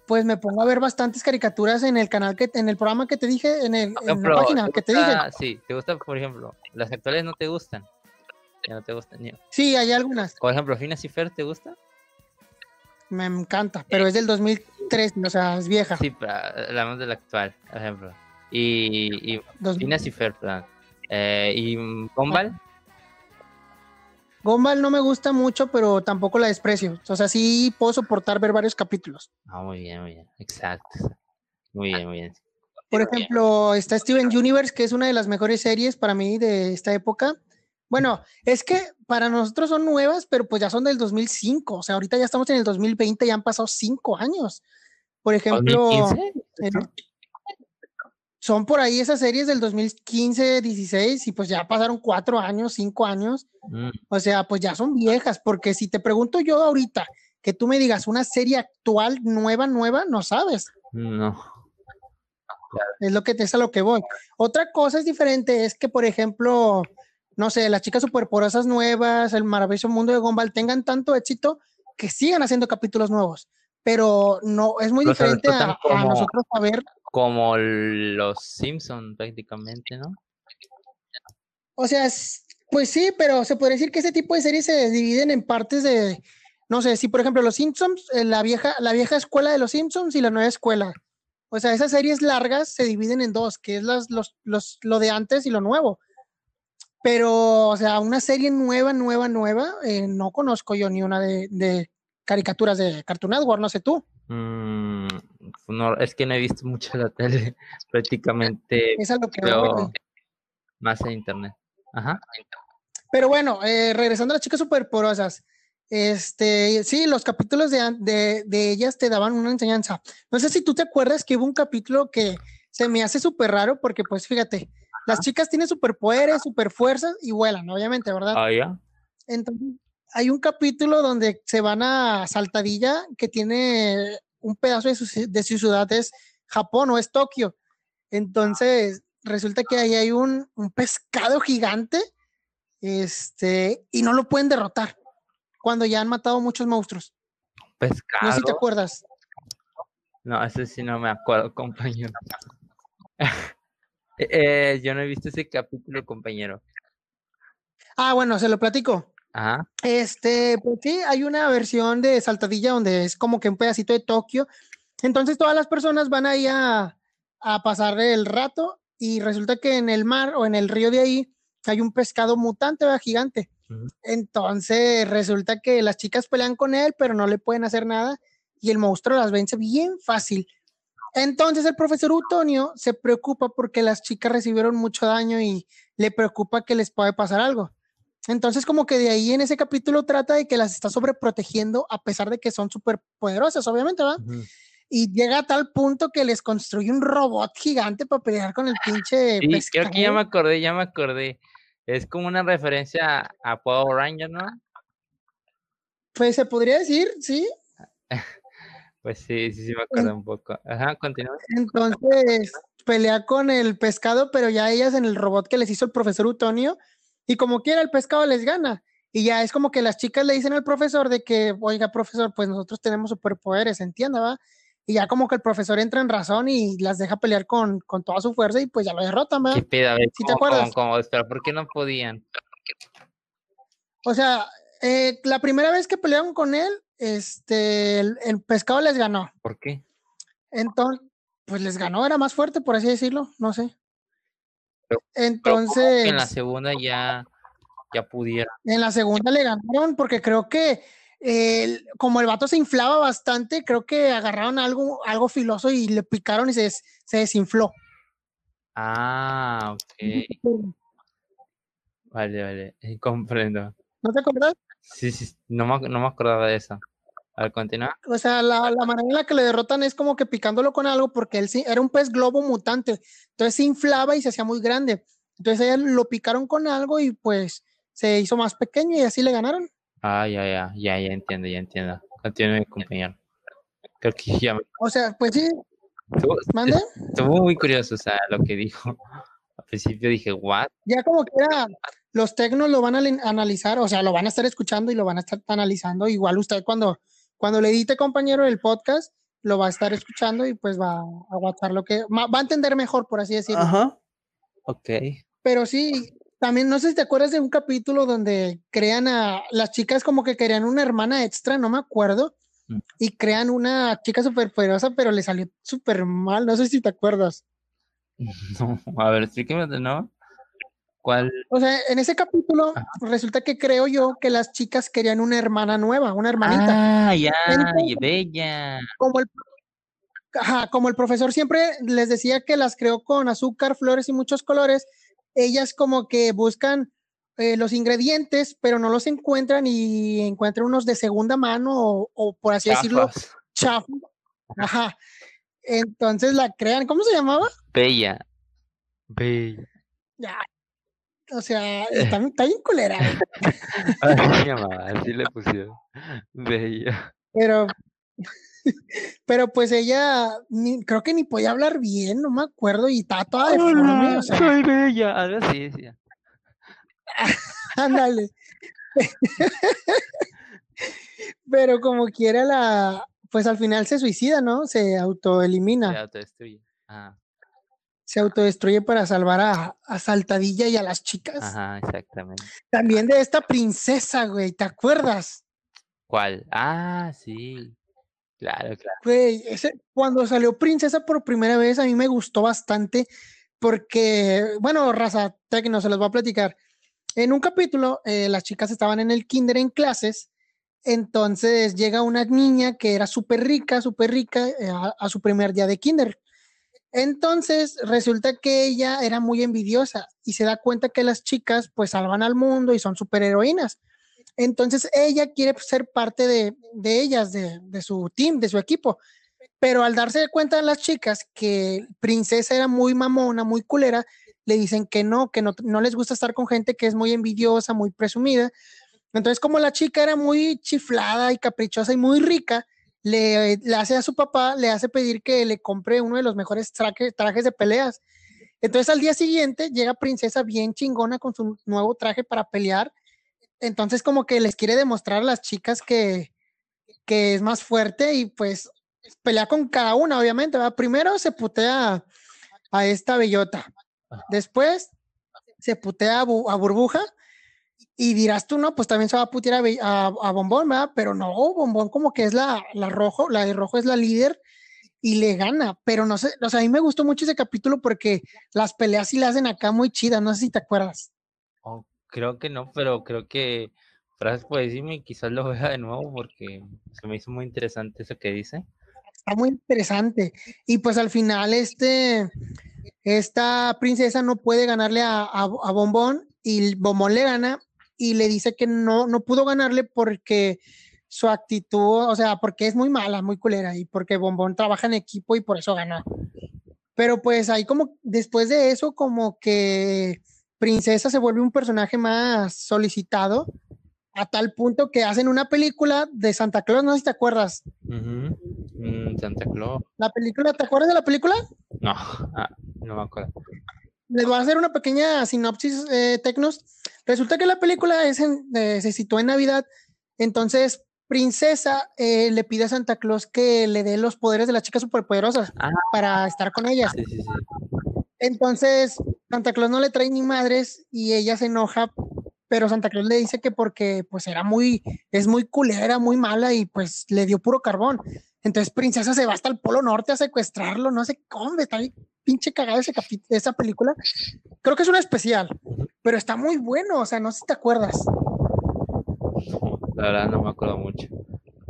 Pues me pongo a ver bastantes caricaturas en el canal que, en el programa que te dije, en, el, en la página ¿te que te dije. Sí, ¿te gusta, por ejemplo? Las actuales no te gustan. no te gustan. Sí, hay algunas. Por ejemplo, Phineas y Fer, ¿te gusta? Me encanta, pero es del 2003, o sea, es vieja. Sí, pero hablamos del actual, por ejemplo. Y, y Dos- Phineas y Fer, perdón. Eh, y Gumball, Gumball no me gusta mucho, pero tampoco la desprecio. O sea, sí puedo soportar ver varios capítulos. Ah, muy bien, muy bien. Exacto. Muy bien, muy bien. Por ejemplo, está Steven Universe, que es una de las mejores series para mí de esta época. Bueno, es que para nosotros son nuevas, pero pues ya son del 2005. O sea, ahorita ya estamos en el 2020, ya han pasado cinco años. Por ejemplo, 2015, son por ahí esas series del 2015, 16, y pues ya pasaron cuatro años, cinco años. Mm, O sea, pues ya son viejas, porque si te pregunto yo ahorita que tú me digas una serie actual, nueva, nueva, no sabes. no. Es lo que te es a lo que voy. Otra cosa es diferente, es que, por ejemplo, no sé, las chicas superporosas nuevas, el maravilloso mundo de Gumball tengan tanto éxito que sigan haciendo capítulos nuevos. Pero no, es muy diferente a, nosotros saber. Como los Simpson prácticamente, ¿no? O sea, es- pues sí, pero se podría decir que ese tipo de series se dividen en partes de, no sé, si por ejemplo los Simpsons, eh, la vieja, la vieja escuela de los Simpsons y la nueva escuela. O sea, esas series largas se dividen en dos, que es las, los, los, lo de antes y lo nuevo. Pero, o sea, una serie nueva, nueva, nueva, eh, no conozco yo ni una de, de caricaturas de Cartoon Network, no sé tú. Mm, no, es que no he visto mucho la tele, prácticamente Es a lo que veo más en internet. Ajá. Pero bueno, eh, regresando a las chicas superporosas, este, sí, los capítulos de, de ellas te daban una enseñanza. No sé si tú te acuerdas que hubo un capítulo que se me hace súper raro porque, pues, fíjate, las chicas tienen superpoderes, superfuerzas y vuelan, obviamente, ¿verdad? Ah, ya. Entonces, hay un capítulo donde se van a Saltadilla que tiene un pedazo de su, de su ciudad, es Japón o es Tokio. Entonces, resulta que ahí hay un, un pescado gigante este, y no lo pueden derrotar cuando ya han matado muchos monstruos. No sé si te Pescado. acuerdas. No, ese sí no me acuerdo, compañero. Eh, yo no he visto ese capítulo, compañero. Ah, bueno, se lo platico. Ajá. Este, pues sí, hay una versión de Saltadilla donde es como que un pedacito de Tokio. Entonces todas las personas van ahí a, a pasar el rato y resulta que en el mar o en el río de ahí hay un pescado mutante, ¿verdad? gigante. Entonces resulta que las chicas pelean con él, pero no le pueden hacer nada y el monstruo las vence bien fácil. Entonces el profesor Utonio se preocupa porque las chicas recibieron mucho daño y le preocupa que les puede pasar algo. Entonces, como que de ahí en ese capítulo trata de que las está sobreprotegiendo a pesar de que son súper poderosas, obviamente, ¿va? Y llega a tal punto que les construye un robot gigante para pelear con el pinche Sí, creo que ya me acordé, ya me acordé. Es como una referencia a, a Power Ranger, ¿no? Pues se podría decir, sí. Pues sí, sí, sí me acuerdo un poco. Ajá, continúa. Entonces pelea con el pescado, pero ya ellas en el robot que les hizo el profesor Utonio, y como quiera el pescado les gana. Y ya es como que las chicas le dicen al profesor de que, oiga, profesor, pues nosotros tenemos superpoderes, entienda, ¿va? Y ya como que el profesor entra en razón y las deja pelear con, con toda su fuerza y pues ya lo derrotan, ¿va? ¿Qué pedo? A ver, ¿Sí te ¿cómo, cómo, acuerdas? cómo? ¿por qué no podían? O sea, eh, la primera vez que pelearon con él, este, el, el pescado les ganó. ¿Por qué? Entonces, pues les ganó, era más fuerte, por así decirlo, no sé. Pero- Pero ¿cómo que Entonces, en la segunda ya, ya pudiera. en la segunda le ganaron porque creo que el- como el vato se inflaba bastante, creo que agarraron algo, algo filoso y le picaron y se, des- se desinfló. Ah, ok. Vale, vale. Comprendo. ¿No te acuerdas? Sí, sí, no me, no me acordaba de eso. A ver, continúa. O sea, la, la manera en la que le derrotan es como que picándolo con algo porque él sí, era un pez globo mutante. Entonces se inflaba y se hacía muy grande. Entonces ella lo picaron con algo y pues se hizo más pequeño y así le ganaron. Ah, ya, ya, ya, ya entiendo, ya entiendo. Continúe, compañero. Creo que ya me... O sea, pues sí, Estuvo, mande. estuvo muy curioso, o sea, lo que dijo. Al principio dije, ¿what? Ya como quiera, los tecnos lo van a li- analizar, o sea, lo van a estar escuchando y lo van a estar analizando. Igual usted cuando, cuando le edite, compañero, el podcast, lo va a estar escuchando y pues va a aguantar lo que, va a entender mejor, por así decirlo. Ajá. Ok. Pero sí, también no sé si te acuerdas de un capítulo donde crean a las chicas como que querían una hermana extra, no me acuerdo, Mm. y crean una chica súper poderosa, pero le salió súper mal, no sé si te acuerdas. No, a ver, explíqueme de nuevo. ¿Cuál? O sea, en ese capítulo Ajá. resulta que creo yo que las chicas querían una hermana nueva, una hermanita. Ah, ya, Entonces- bella. Como el, ajá, como el profesor siempre les decía que las creó con azúcar, flores y muchos colores, ellas como que buscan eh, los ingredientes, pero no los encuentran y encuentran unos de segunda mano o, o por así decirlo, chafa. Ajá. Entonces la crean, ¿cómo se llamaba? Bella. Bella. Ya. O sea, está, está bien culera. Así se llamaba, así le pusieron. Bella. pero, pero pues ella ni- creo que ni podía hablar bien, no me acuerdo, y estaba toda deforme, o sea, soy bella. Algo así decía. ándale. Pero como quiera la, pues al final se suicida, ¿no? Se Se autoelimina, autodestruye. Ajá, se autodestruye para salvar a, a Saltadilla y a las chicas. ajá, exactamente. También de esta princesa, güey, ¿te acuerdas? ¿Cuál? Ah, sí. Claro, claro. Güey, ese, cuando salió Princesa por primera vez, a mí me gustó bastante porque, bueno, raza, no se los voy a platicar. En un capítulo, eh, las chicas estaban en el kinder en clases, entonces llega una niña que era súper rica, súper rica, eh, a, a su primer día de kinder. Entonces resulta que ella era muy envidiosa y se da cuenta que las chicas pues salvan al mundo y son superheroínas. Entonces ella quiere ser parte de, de ellas, de, de su team, de su equipo. Pero al darse cuenta las chicas que Princesa era muy mamona, muy culera, le dicen que no, que no, no les gusta estar con gente que es muy envidiosa, muy presumida. Entonces, como la chica era muy chiflada y caprichosa y muy rica, le, le hace a su papá, le hace pedir que le compre uno de los mejores traje- trajes de peleas. Entonces, al día siguiente llega Princesa bien chingona con su nuevo traje para pelear. Entonces, como que les quiere demostrar a las chicas que, que es más fuerte y pues pelea con cada una, obviamente. ¿verdad? Primero se putea a esta bellota. Después se putea a, Bu- a burbuja. Y dirás tú, no, pues también se va a putear a, a- a Bombón, ¿verdad? Pero no, Bombón como que es la, la rojo, la de rojo es la líder y le gana. Pero no sé, o sea, a mí me gustó mucho ese capítulo porque las peleas sí le hacen acá muy chidas, no sé si te acuerdas. Oh, creo que no, pero creo que Gracias por decirme y quizás lo vea de nuevo porque se me hizo muy interesante eso que dice. Está muy interesante. Y pues al final, este, esta princesa no puede ganarle a, a, a Bombón y Bombón le gana y le dice que no, no pudo ganarle porque su actitud, o sea, porque es muy mala, muy culera y porque Bombón trabaja en equipo y por eso ganó. Pero pues ahí como después de eso, como que Princesa se vuelve un personaje más solicitado a tal punto que hacen una película de Santa Claus, no sé si te acuerdas. Mm, Santa Claus. La película, ¿te acuerdas de la película? No, ah, no me acuerdo. Les voy a hacer una pequeña sinopsis, eh, Tecnos. Resulta que la película es en- eh, se sitúa en Navidad, entonces Princesa eh, le pide a Santa Claus que le dé los poderes de las chicas superpoderosas Ah. para estar con ellas. Sí, sí, sí. Entonces Santa Claus no le trae ni madres y ella se enoja, pero Santa Claus le dice que porque pues era muy, es muy culera, muy mala y pues le dio puro carbón. Entonces Princesa se va hasta el Polo Norte a secuestrarlo, no sé cómo, está bien pinche cagada ese esa película. Creo que es una especial, pero está muy bueno, o sea, no sé si te acuerdas. La verdad no me acuerdo mucho.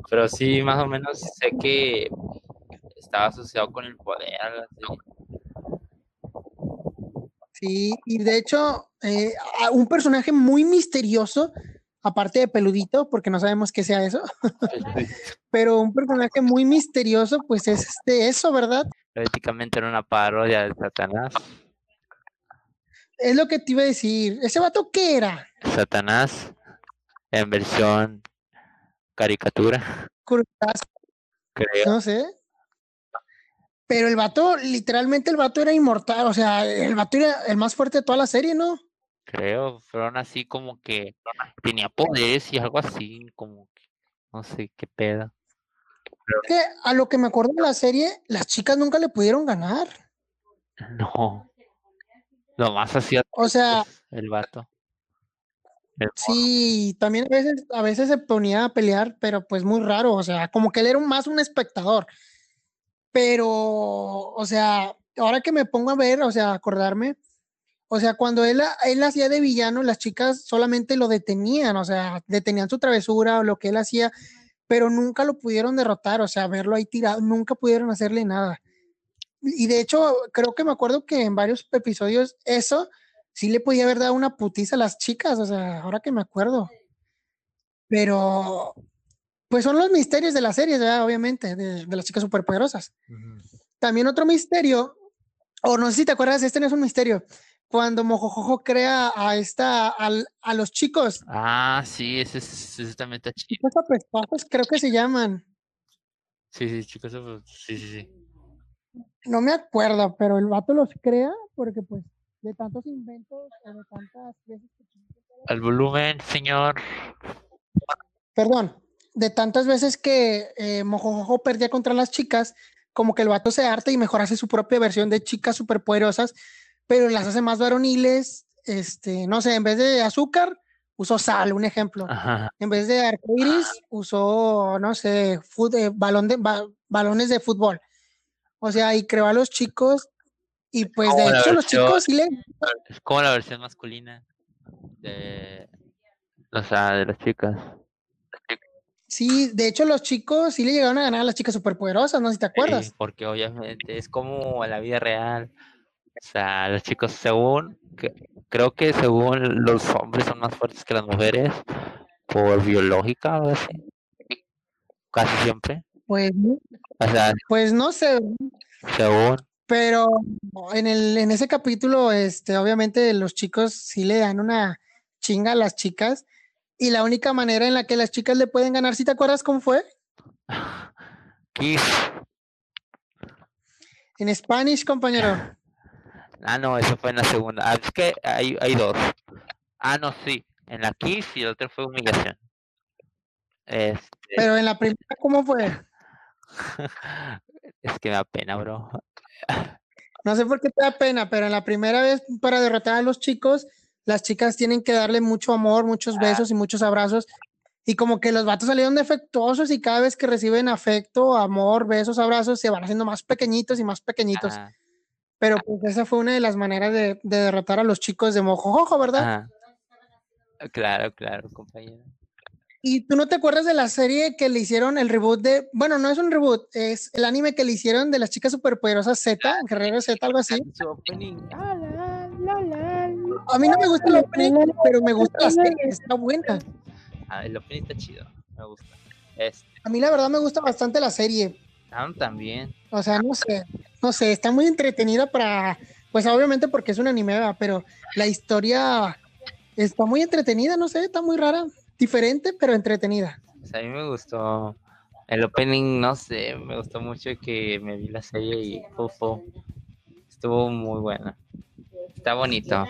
Pero sí, más o menos sé que estaba asociado con el poder. algo así. Sí, y de hecho, eh, un personaje muy misterioso, aparte de peludito, porque no sabemos qué sea eso, pero un personaje muy misterioso, pues es este, eso, ¿verdad? Prácticamente era una parodia de Satanás. Es lo que te iba a decir. ¿Ese vato qué era? Satanás en versión caricatura, creo. No sé. Pero el vato, literalmente el vato era inmortal, o sea, el vato era el más fuerte de toda la serie, ¿no? Creo, fueron así como que tenía poderes y algo así, como que no sé qué pedo. Que a lo que me acuerdo de la serie, las chicas nunca le pudieron ganar. No, Lo más así O sea, el vato. El sí, también a veces, a veces se ponía a pelear, pero pues muy raro, o sea, como que él era más un espectador. Pero, o sea, ahora que me pongo a ver, o sea, acordarme, o sea, cuando él, él hacía de villano, las chicas solamente lo detenían, o sea, detenían su travesura o lo que él hacía, pero nunca lo pudieron derrotar, o sea, verlo ahí tirado, nunca pudieron hacerle nada. Y de hecho, creo que me acuerdo que en varios episodios eso sí le podía haber dado una putiza a las chicas, o sea, ahora que me acuerdo. Pero, pues son los misterios de las series, ¿verdad? Obviamente, de, de las chicas superpoderosas. También otro misterio, o no sé si te acuerdas, este no es un misterio, cuando Mojojojo crea a esta, al- a los chicos, Ah, sí, ese, es- también está chido. chicos apestosos, creo que se llaman. Sí, sí, chicos, eso- sí, sí, sí. No me acuerdo, pero el vato los crea porque pues de tantos inventos o de tantas veces que Al volumen, señor. perdón, de tantas veces que eh, Mojojojo perdía contra las chicas, como que el vato se harta y mejor hace su propia versión de chicas superpoderosas, pero las hace más varoniles, este, no sé, en vez de azúcar, usó sal, un ejemplo. Ajá. En vez de arcoíris, usó, no sé, fut- eh, balón de, ba- balones de fútbol. O sea, y creó a los chicos, y pues de hecho los chicos sí le, Es como la versión masculina de, o sea, de las chicas. sí, de hecho los chicos sí le llegaron a ganar a las chicas superpoderosas, no sé si te acuerdas. Sí, porque obviamente es como la vida real. O sea, los chicos, según, creo que según los hombres son más fuertes que las mujeres por biológica o así. Casi siempre. Pues, no- O sea, pues no sé, según, pero en el, en ese capítulo, este, obviamente los chicos sí le dan una chinga a las chicas, y la única manera en la que las chicas le pueden ganar, ¿sí te acuerdas cómo fue? Kiss. En Spanish, compañero. Ah, no, eso fue en la segunda. Ah, es que hay, hay dos. Ah, no, sí. En la Kiss y el otro fue humillación. Este, Pero en la primera, ¿cómo fue? es que me da pena, bro. No sé por qué te da pena, pero en la primera vez para derrotar a los chicos, las chicas tienen que darle mucho amor, muchos besos y muchos abrazos. Y como que los vatos salieron defectuosos y cada vez que reciben afecto, amor, besos, abrazos, se van haciendo más pequeñitos y más pequeñitos. Ajá, Pero pues esa fue una de las maneras de, de derrotar a los chicos de Mojojojo, ¿verdad? ajá. Claro, claro, compañero. Y tú no te acuerdas de la serie que le hicieron el reboot de, bueno, no es un reboot, es el anime que le hicieron de las chicas superpoderosas Z, Guerrero Z, algo así. Opening. A mí no me gusta el opening, pero me gusta la serie, está buena. Ah, el opening está chido. Me gusta. Este, A mí la verdad me gusta bastante la serie. También. O sea, no sé, no sé, está muy entretenida para, pues obviamente porque es un anime, ¿verdad? pero la historia está muy entretenida, no sé, está muy rara, diferente, pero entretenida. Pues a mí me gustó. El opening, no sé, me gustó mucho que me vi la serie y. Estuvo muy buena. Está bonito.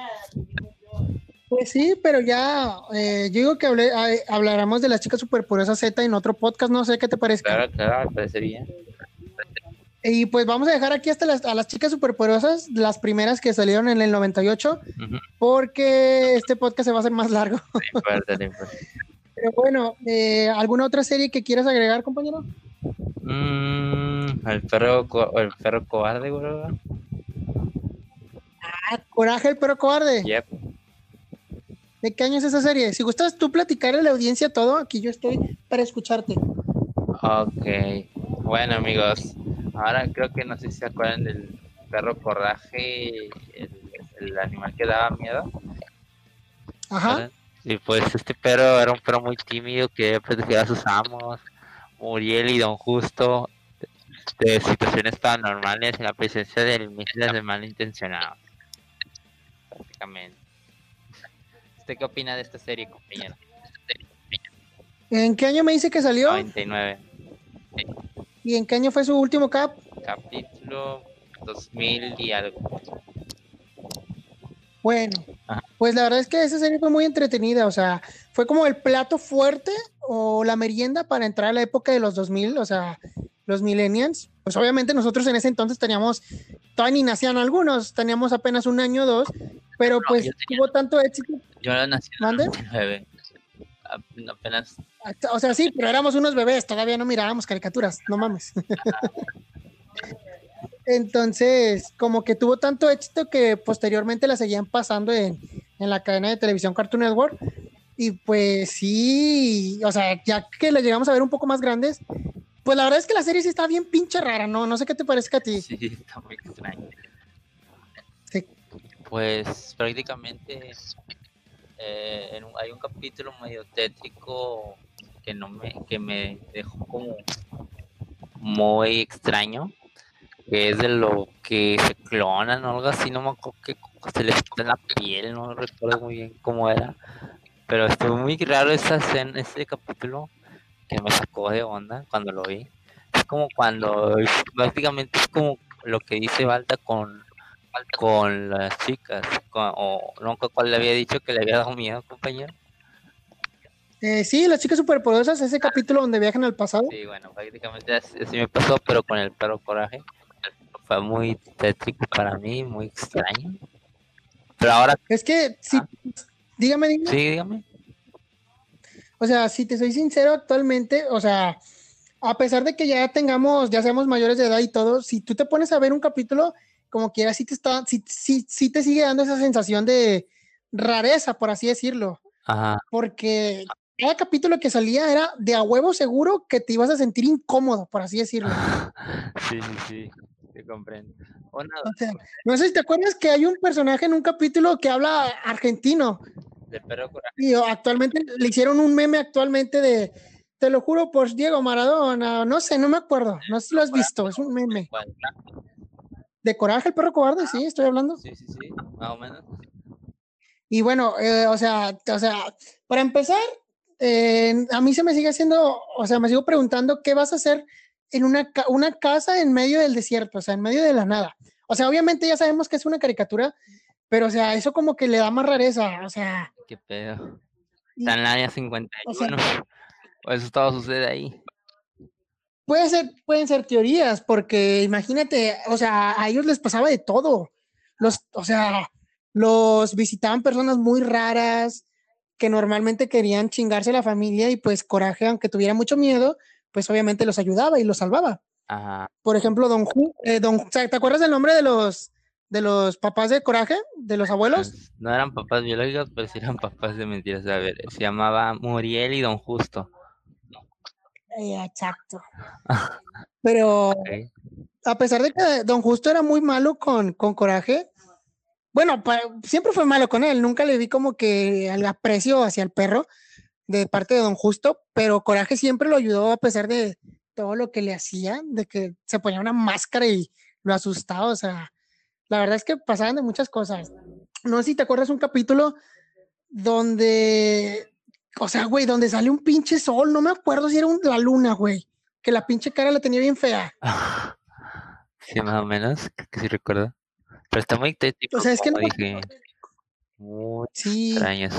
Pues sí, pero ya, eh, yo digo que hablé- hablaremos de las chicas superpoderosas Z en otro podcast, no sé qué te parece. Claro, claro, me parece bien. Y pues vamos a dejar aquí hasta las, a las chicas superpoderosas, las primeras que salieron en el 98, Ujú. porque este podcast se va a hacer más largo. No importa, no importa. Pero bueno, eh, ¿alguna otra serie que quieras agregar, compañero? Mm, el perro, el perro cobarde, bro. Ah, Coraje, el perro cobarde. Yep. ¿De qué año es esa serie? Si gustas tú platicar a la audiencia todo, aquí yo estoy para escucharte. Ok. Bueno, amigos. Ahora creo que no sé si se acuerdan del perro coraje, el, el animal que daba miedo. Ajá. Y pues este perro era un perro muy tímido que protegía a sus amos, Muriel y Don Justo, de situaciones paranormales en la presencia de misiles de malintencionados. Prácticamente. ¿Usted qué opina de esta serie, compañero? ¿En qué año me dice que salió? 99. ¿Y en qué año fue su último cap? Capítulo 2000 y algo. Bueno, Ajá. pues la verdad es que esa serie fue muy entretenida, o sea, fue como el plato fuerte o la merienda para entrar a la época de los 2000, o sea, los millennials. Pues obviamente nosotros en ese entonces teníamos todavía ni nacían algunos, teníamos apenas un año o dos, pero No, pues tuvo tanto éxito. Yo nací en el ¿Mande? 99. A- Apenas. O sea, sí, pero éramos unos bebés, todavía no mirábamos caricaturas, no mames. Entonces, como que tuvo tanto éxito que posteriormente la seguían pasando en, en la cadena de televisión Cartoon Network. Y pues sí, o sea, ya que la llegamos a ver un poco más grandes, pues la verdad es que la serie sí está bien pinche rara, ¿no? No sé qué te parezca a ti. Sí, está muy extraño. Pues prácticamente eh, hay un capítulo medio tétrico que no me que me dejó como muy extraño que es de lo que se clonan o algo así no me acuerdo que se les quita la piel no recuerdo muy bien cómo era pero estuvo muy raro esa escena ese capítulo que me sacó de onda cuando lo vi. Es como cuando prácticamente es como lo que dice Balta con con las chicas con- o no cuál le había dicho que le había dado miedo compañero Eh, sí, las chicas superpoderosas, ese capítulo donde viajan al pasado. Sí, bueno, prácticamente así, así me pasó, pero con el perro coraje. Fue muy tétrico para mí, muy extraño. Pero ahora, Es que, sí, Ah. dígame, dígame. sí, dígame. O sea, si te soy sincero, actualmente, o sea, a pesar de que ya tengamos, ya seamos mayores de edad y todo, si tú te pones a ver un capítulo, como quiera, sí te está, sí, sí, sí te sigue dando esa sensación de rareza, por así decirlo, Ajá, porque cada capítulo que salía era de a huevo seguro que te ibas a sentir incómodo, por así decirlo. sí, sí, sí, te comprendo. Una, O sea, no sé si te acuerdas que hay un personaje en un capítulo que habla argentino, del perro coraje. Y actualmente le hicieron un meme actualmente de, te lo juro por Diego Maradona, no sé, no me acuerdo, no sé si lo has visto, es un meme. De Coraje, el perro cobarde, sí, estoy hablando. Sí, sí, sí, más o menos. Y bueno, eh, o sea, o sea, para empezar, eh, a mí se me sigue haciendo, o sea, me sigo preguntando qué vas a hacer en una, una casa en medio del desierto, o sea, en medio de la nada. O sea, obviamente ya sabemos que es una caricatura, pero o sea, eso como que le da más rareza, o sea, Qué pedo. Está en el área 51. O sea- eso todo sucede ahí. Puede ser, pueden ser teorías, porque imagínate, o sea, a ellos les pasaba de todo. Los, o sea, los visitaban personas muy raras que normalmente querían chingarse a la familia y pues Coraje, aunque tuviera mucho miedo, pues obviamente los ayudaba y los salvaba. Ajá. Por ejemplo, Don Ju, eh, Don, ¿te acuerdas del nombre de los de los papás de Coraje, de los abuelos? Pues, no eran papás biológicos, pero sí eran papás de mentiras. A ver, se llamaba Muriel y Don Justo. Eh, exacto. Pero a pesar de que Don Justo era muy malo con, con Coraje, bueno, siempre fue malo con él, nunca le vi como que el aprecio hacia el perro de parte de Don Justo, pero Coraje siempre lo ayudó a pesar de todo lo que le hacían, de que se ponía una máscara y lo asustaba, o sea, la verdad es que pasaban de muchas cosas. No sé si te acuerdas un capítulo donde, o sea, güey, donde sale un pinche sol, no me acuerdo si era un- la luna, güey, que la pinche cara la tenía bien fea. Sí, más o menos, que sí recuerdo. Pero está muy tétrico, O sea, es que no- dije. Muy Sí, extraños.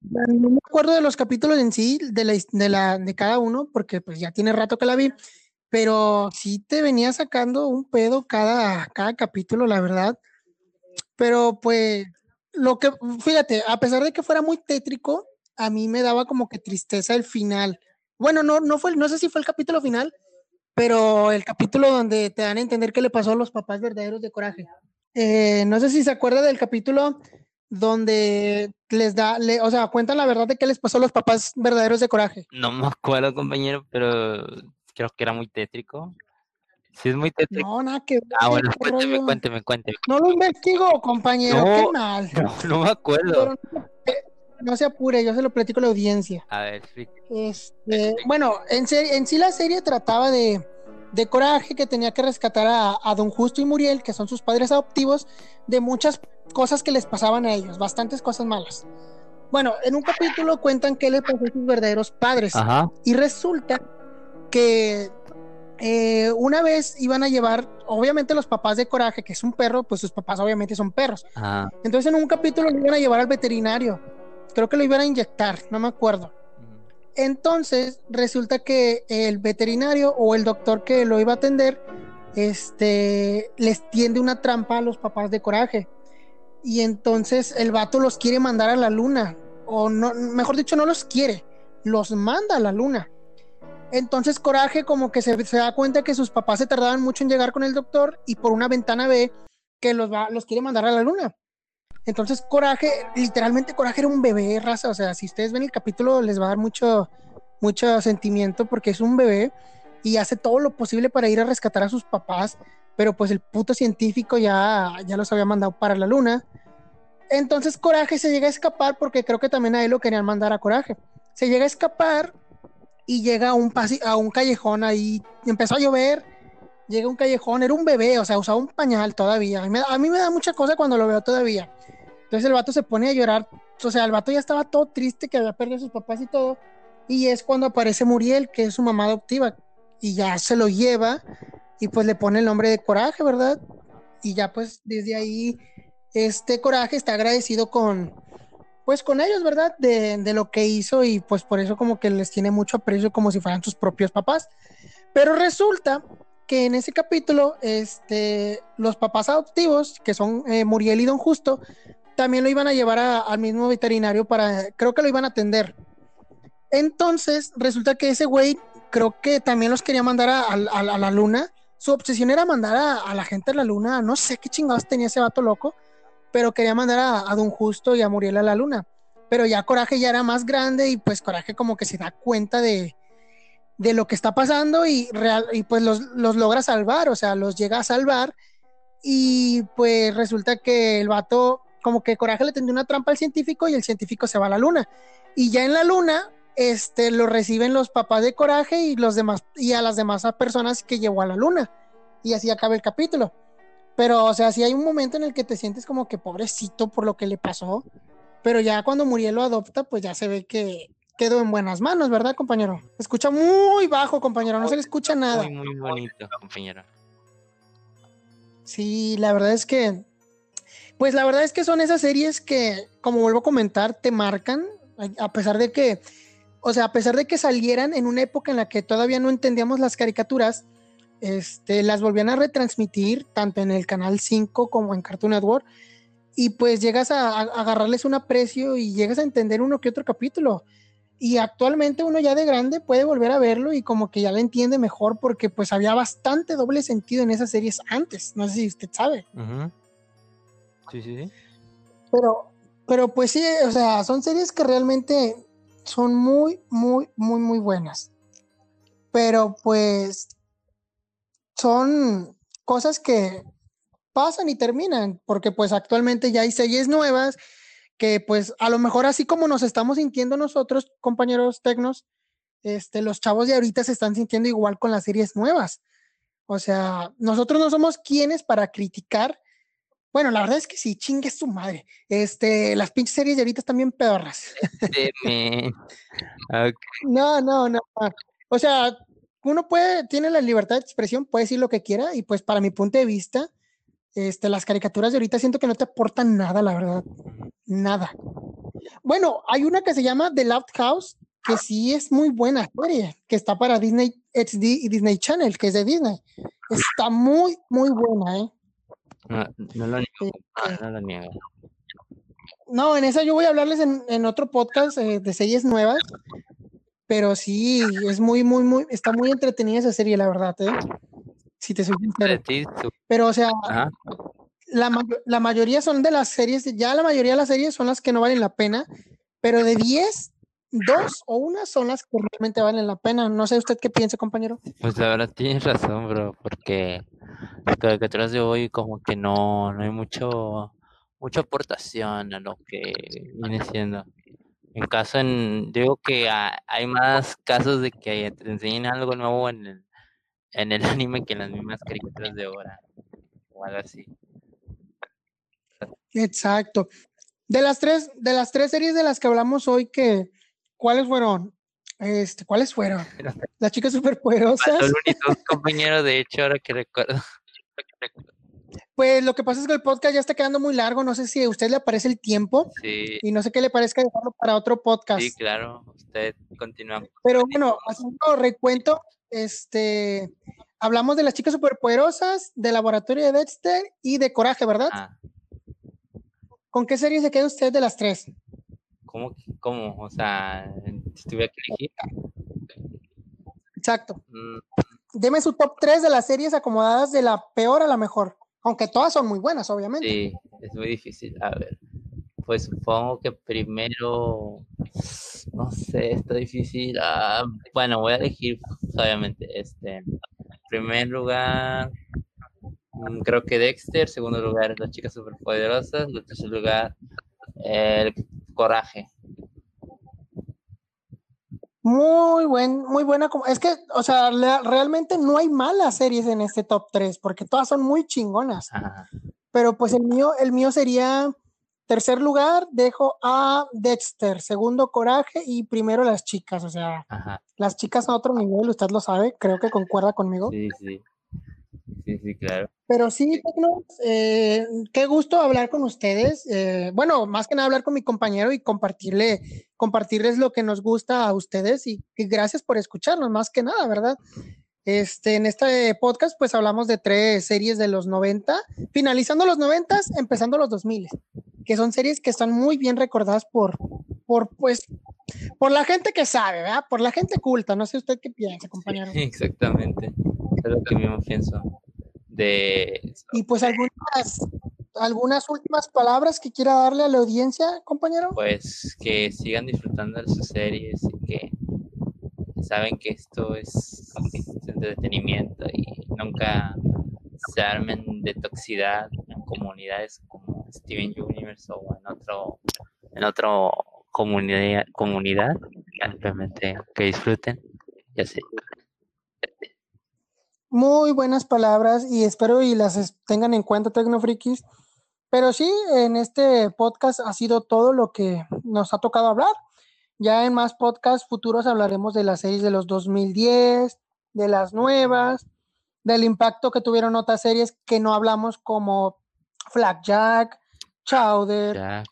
no me acuerdo de los capítulos en sí, de, la, his- de, la, de cada uno, porque pues ya tiene rato que la vi, pero sí te venía sacando un pedo cada, cada capítulo, la verdad. Pero pues, lo que, fíjate, a pesar de que fuera muy tétrico, a mí me daba como que tristeza el final. Bueno, no, no fue, no sé si fue el capítulo final, pero el capítulo donde te dan a entender qué le pasó a los papás verdaderos de Coraje. Eh, no sé si se acuerda del capítulo donde les da, le- o sea, cuentan la verdad de qué les pasó a los papás verdaderos de Coraje. No me acuerdo, compañero, pero creo que era muy tétrico. Sí, es muy tétrico. No, nada que ver, ah, bueno, cuénteme, cuénteme, cuénteme. No lo investigo, compañero, qué mal. No, no me acuerdo. Pero eh, no se apure, yo se lo platico a la audiencia. A ver, explique. Este, bueno, en, en sí la serie trataba de, de Coraje que tenía que rescatar a, a Don Justo y Muriel, que son sus padres adoptivos, de muchas cosas que les pasaban a ellos, bastantes cosas malas. Bueno, en un capítulo cuentan qué les pasó a sus verdaderos padres. Ajá. Y resulta que eh, una vez iban a llevar, obviamente los papás de Coraje, que es un perro, pues sus papás obviamente son perros. Ajá. Entonces en un capítulo lo iban a llevar al veterinario. Creo que lo iban a inyectar, no me acuerdo. Entonces resulta que el veterinario o el doctor que lo iba a atender, este, les tiende una trampa a los papás de Coraje. Y entonces el vato los quiere mandar a la luna, o no, mejor dicho, no los quiere, los manda a la luna. Entonces Coraje como que se, se da cuenta que sus papás se tardaban mucho en llegar con el doctor y por una ventana ve que los, va, los quiere mandar a la luna. Entonces Coraje, literalmente Coraje era un bebé, raza, o sea, si ustedes ven el capítulo les va a dar mucho, mucho sentimiento porque es un bebé y hace todo lo posible para ir a rescatar a sus papás, pero pues el puto científico ya, ya los había mandado para la luna. Entonces Coraje se llega a escapar porque creo que también a él lo querían mandar a Coraje. Se llega a escapar y llega a un, a un callejón ahí, empezó a llover, llega un callejón, era un bebé, o sea, usaba un pañal todavía. A mí, me, da mucha cosa cuando lo veo todavía. Entonces el vato se pone a llorar, o sea, el vato ya estaba todo triste que había perdido a sus papás y todo. Y es cuando aparece Muriel, que es su mamá adoptiva, y ya se lo lleva y pues le pone el nombre de Coraje, ¿verdad? Y ya pues desde ahí este Coraje está agradecido con pues con ellos, ¿verdad? De, lo que hizo y pues por eso como que les tiene mucho aprecio como si fueran sus propios papás. Pero resulta que en ese capítulo este los papás adoptivos, que son eh, Muriel y Don Justo, también lo iban a llevar al mismo veterinario para, creo que lo iban a atender. Entonces, resulta que ese güey creo que también los quería mandar a, a, la luna. Su obsesión era mandar a, a, la gente a la luna. No sé qué chingados tenía ese vato loco, pero quería mandar a, Don Justo y a Muriel a la luna. Pero ya Coraje ya era más grande y pues Coraje como que se da cuenta de, de lo que está pasando y, real, y pues los, los logra salvar, o sea, los llega a salvar. Y pues resulta que el vato, como que Coraje le tendió una trampa al científico y el científico se va a la luna. Y ya en la luna, este, lo reciben los papás de Coraje y los demás y a las demás personas que llevó a la luna. Y así acaba el capítulo. Pero, o sea, sí hay un momento en el que te sientes como que pobrecito por lo que le pasó. Pero ya cuando Muriel lo adopta, pues ya se ve que quedó en buenas manos, ¿verdad, compañero? Escucha muy bajo, compañero, no se le escucha nada. Muy, muy bonito, compañero. Sí, la verdad es que, pues la verdad es que son esas series que, como vuelvo a comentar, te marcan, a pesar de que o sea, a pesar de que salieran en una época en la que todavía no entendíamos las caricaturas, este, las volvían a retransmitir tanto en el canal 5 como en Cartoon Network y pues llegas a, a, agarrarles un aprecio y llegas a entender uno que otro capítulo. Y actualmente uno ya de grande puede volver a verlo y como que ya lo entiende mejor porque pues había bastante doble sentido en esas series antes. No sé si usted sabe. Uh -huh. Sí, sí, sí. Pero, pero pues sí, o sea, son series que realmente son muy, muy, muy, muy buenas. Pero pues son cosas que pasan y terminan, porque pues actualmente ya hay series nuevas que pues a lo mejor así como nos estamos sintiendo nosotros, compañeros tecnos, este, los chavos de ahorita se están sintiendo igual con las series nuevas. O sea, nosotros no somos quienes para criticar. Bueno, la verdad es que sí, chingue su madre. Este, las pinches series de ahorita están bien pedorras. okay. No, no, no. O sea, uno puede, tiene la libertad de expresión, puede decir lo que quiera, y pues para mi punto de vista, este, las caricaturas de ahorita siento que no te aportan nada, la verdad. Nada. Bueno, hay una que se llama The Loud House, que sí es muy buena serie, que está para Disney XD y Disney Channel, que es de Disney. Está muy, muy buena, ¿eh? No, no lo niego, no lo niego. No, en esa yo voy a hablarles en, en otro podcast eh, de series nuevas, pero sí, es muy, muy, muy, está muy entretenida esa serie, la verdad, ¿eh? Si te soy sincero. Pero, o sea, la, la, mayoría son de las series, ya la mayoría de las series son las que no valen la pena, pero de 10, dos o una son las que realmente valen la pena. No sé usted qué piensa, compañero. Pues la verdad tienes razón, bro, porque las caricaturas de hoy como que no, no hay mucho, mucha aportación a lo que viene siendo. En caso, en, digo que hay más casos de que te enseñen algo nuevo en el, en el anime que en las mismas caricaturas de ahora o algo así. Exacto. De las tres, de las tres series de las que hablamos hoy, que, ¿cuáles fueron? Este, ¿cuáles fueron? Las chicas superpoderosas. compañero, de hecho, ahora que recuerdo. Pues lo que pasa es que el podcast ya está quedando muy largo. No sé si a usted le aparece el tiempo. Sí. Y no sé qué le parezca dejarlo para otro podcast. Sí, claro. Usted continúa. Pero bueno, haciendo recuento, este, hablamos de las chicas superpoderosas, de Laboratorio de Dexter y de Coraje, ¿verdad? Ah, ¿Con qué serie se queda usted de las tres? ¿cómo, ¿Cómo? O sea, si tuviera que elegir. Exacto. mm, Deme su top 3 de las series acomodadas de la peor a la mejor. Aunque todas son muy buenas, obviamente. Sí, es muy difícil. A ver, pues supongo que primero, no sé, está difícil. Ah, bueno, voy a elegir, obviamente, este, en primer lugar, mm, creo que Dexter, segundo lugar, las chicas superpoderosas, en tercer lugar, el coraje. Muy buen, muy buena. Es que, o sea, la- realmente no hay malas series en este top 3, porque todas son muy chingonas. Ajá, Pero pues el mío, el mío sería tercer lugar, dejo a Dexter, segundo Coraje y primero las chicas. O sea, ajá, las chicas a otro nivel, usted lo sabe, creo que concuerda conmigo. sí, sí, sí, sí, claro. Pero sí, Tecno, eh, qué gusto hablar con ustedes. eh, bueno, más que nada hablar con mi compañero y compartirle, compartirles lo que nos gusta a ustedes y, y gracias por escucharnos, más que nada, ¿verdad? Este, en este podcast, pues hablamos de tres series de los 90, finalizando los 90, empezando los 2000, que son series que están muy bien recordadas por, por, pues, por la gente que sabe, ¿verdad? Por la gente culta. No sé usted qué piensa, compañero. Exactamente, es lo que mismo pienso de. Y pues algunas, algunas últimas palabras que quiera darle a la audiencia, compañero. pues que sigan disfrutando de sus series y que saben que esto es entretenimiento y nunca se armen de toxicidad en comunidades como Steven Universe o en otro en otro comunidad comunidad simplemente que disfruten ya sé Muy buenas palabras y espero y las tengan en cuenta, Tecnofrikis. Pero sí, en este podcast ha sido todo lo que nos ha tocado hablar. Ya en más podcasts futuros hablaremos de las series de los 2010, de las nuevas, del impacto que tuvieron otras series que no hablamos como Jack, Chowder, ya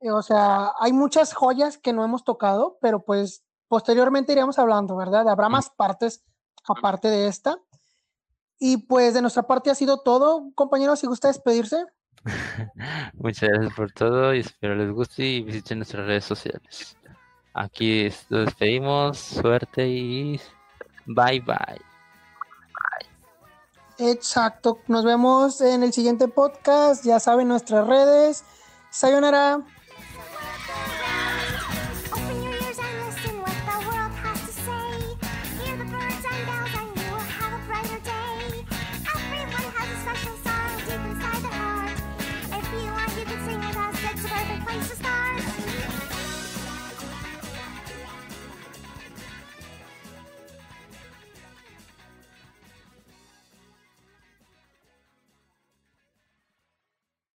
Eh, O sea, hay muchas joyas que no hemos tocado, pero pues posteriormente iremos hablando, ¿verdad? Habrá más partes aparte de esta. Y pues de nuestra parte ha sido todo, compañeros, si gusta despedirse. muchas gracias por todo y espero les guste y visiten nuestras redes sociales aquí nos despedimos suerte y bye bye Exacto, nos vemos en el siguiente podcast, ya saben nuestras redes. Sayonara.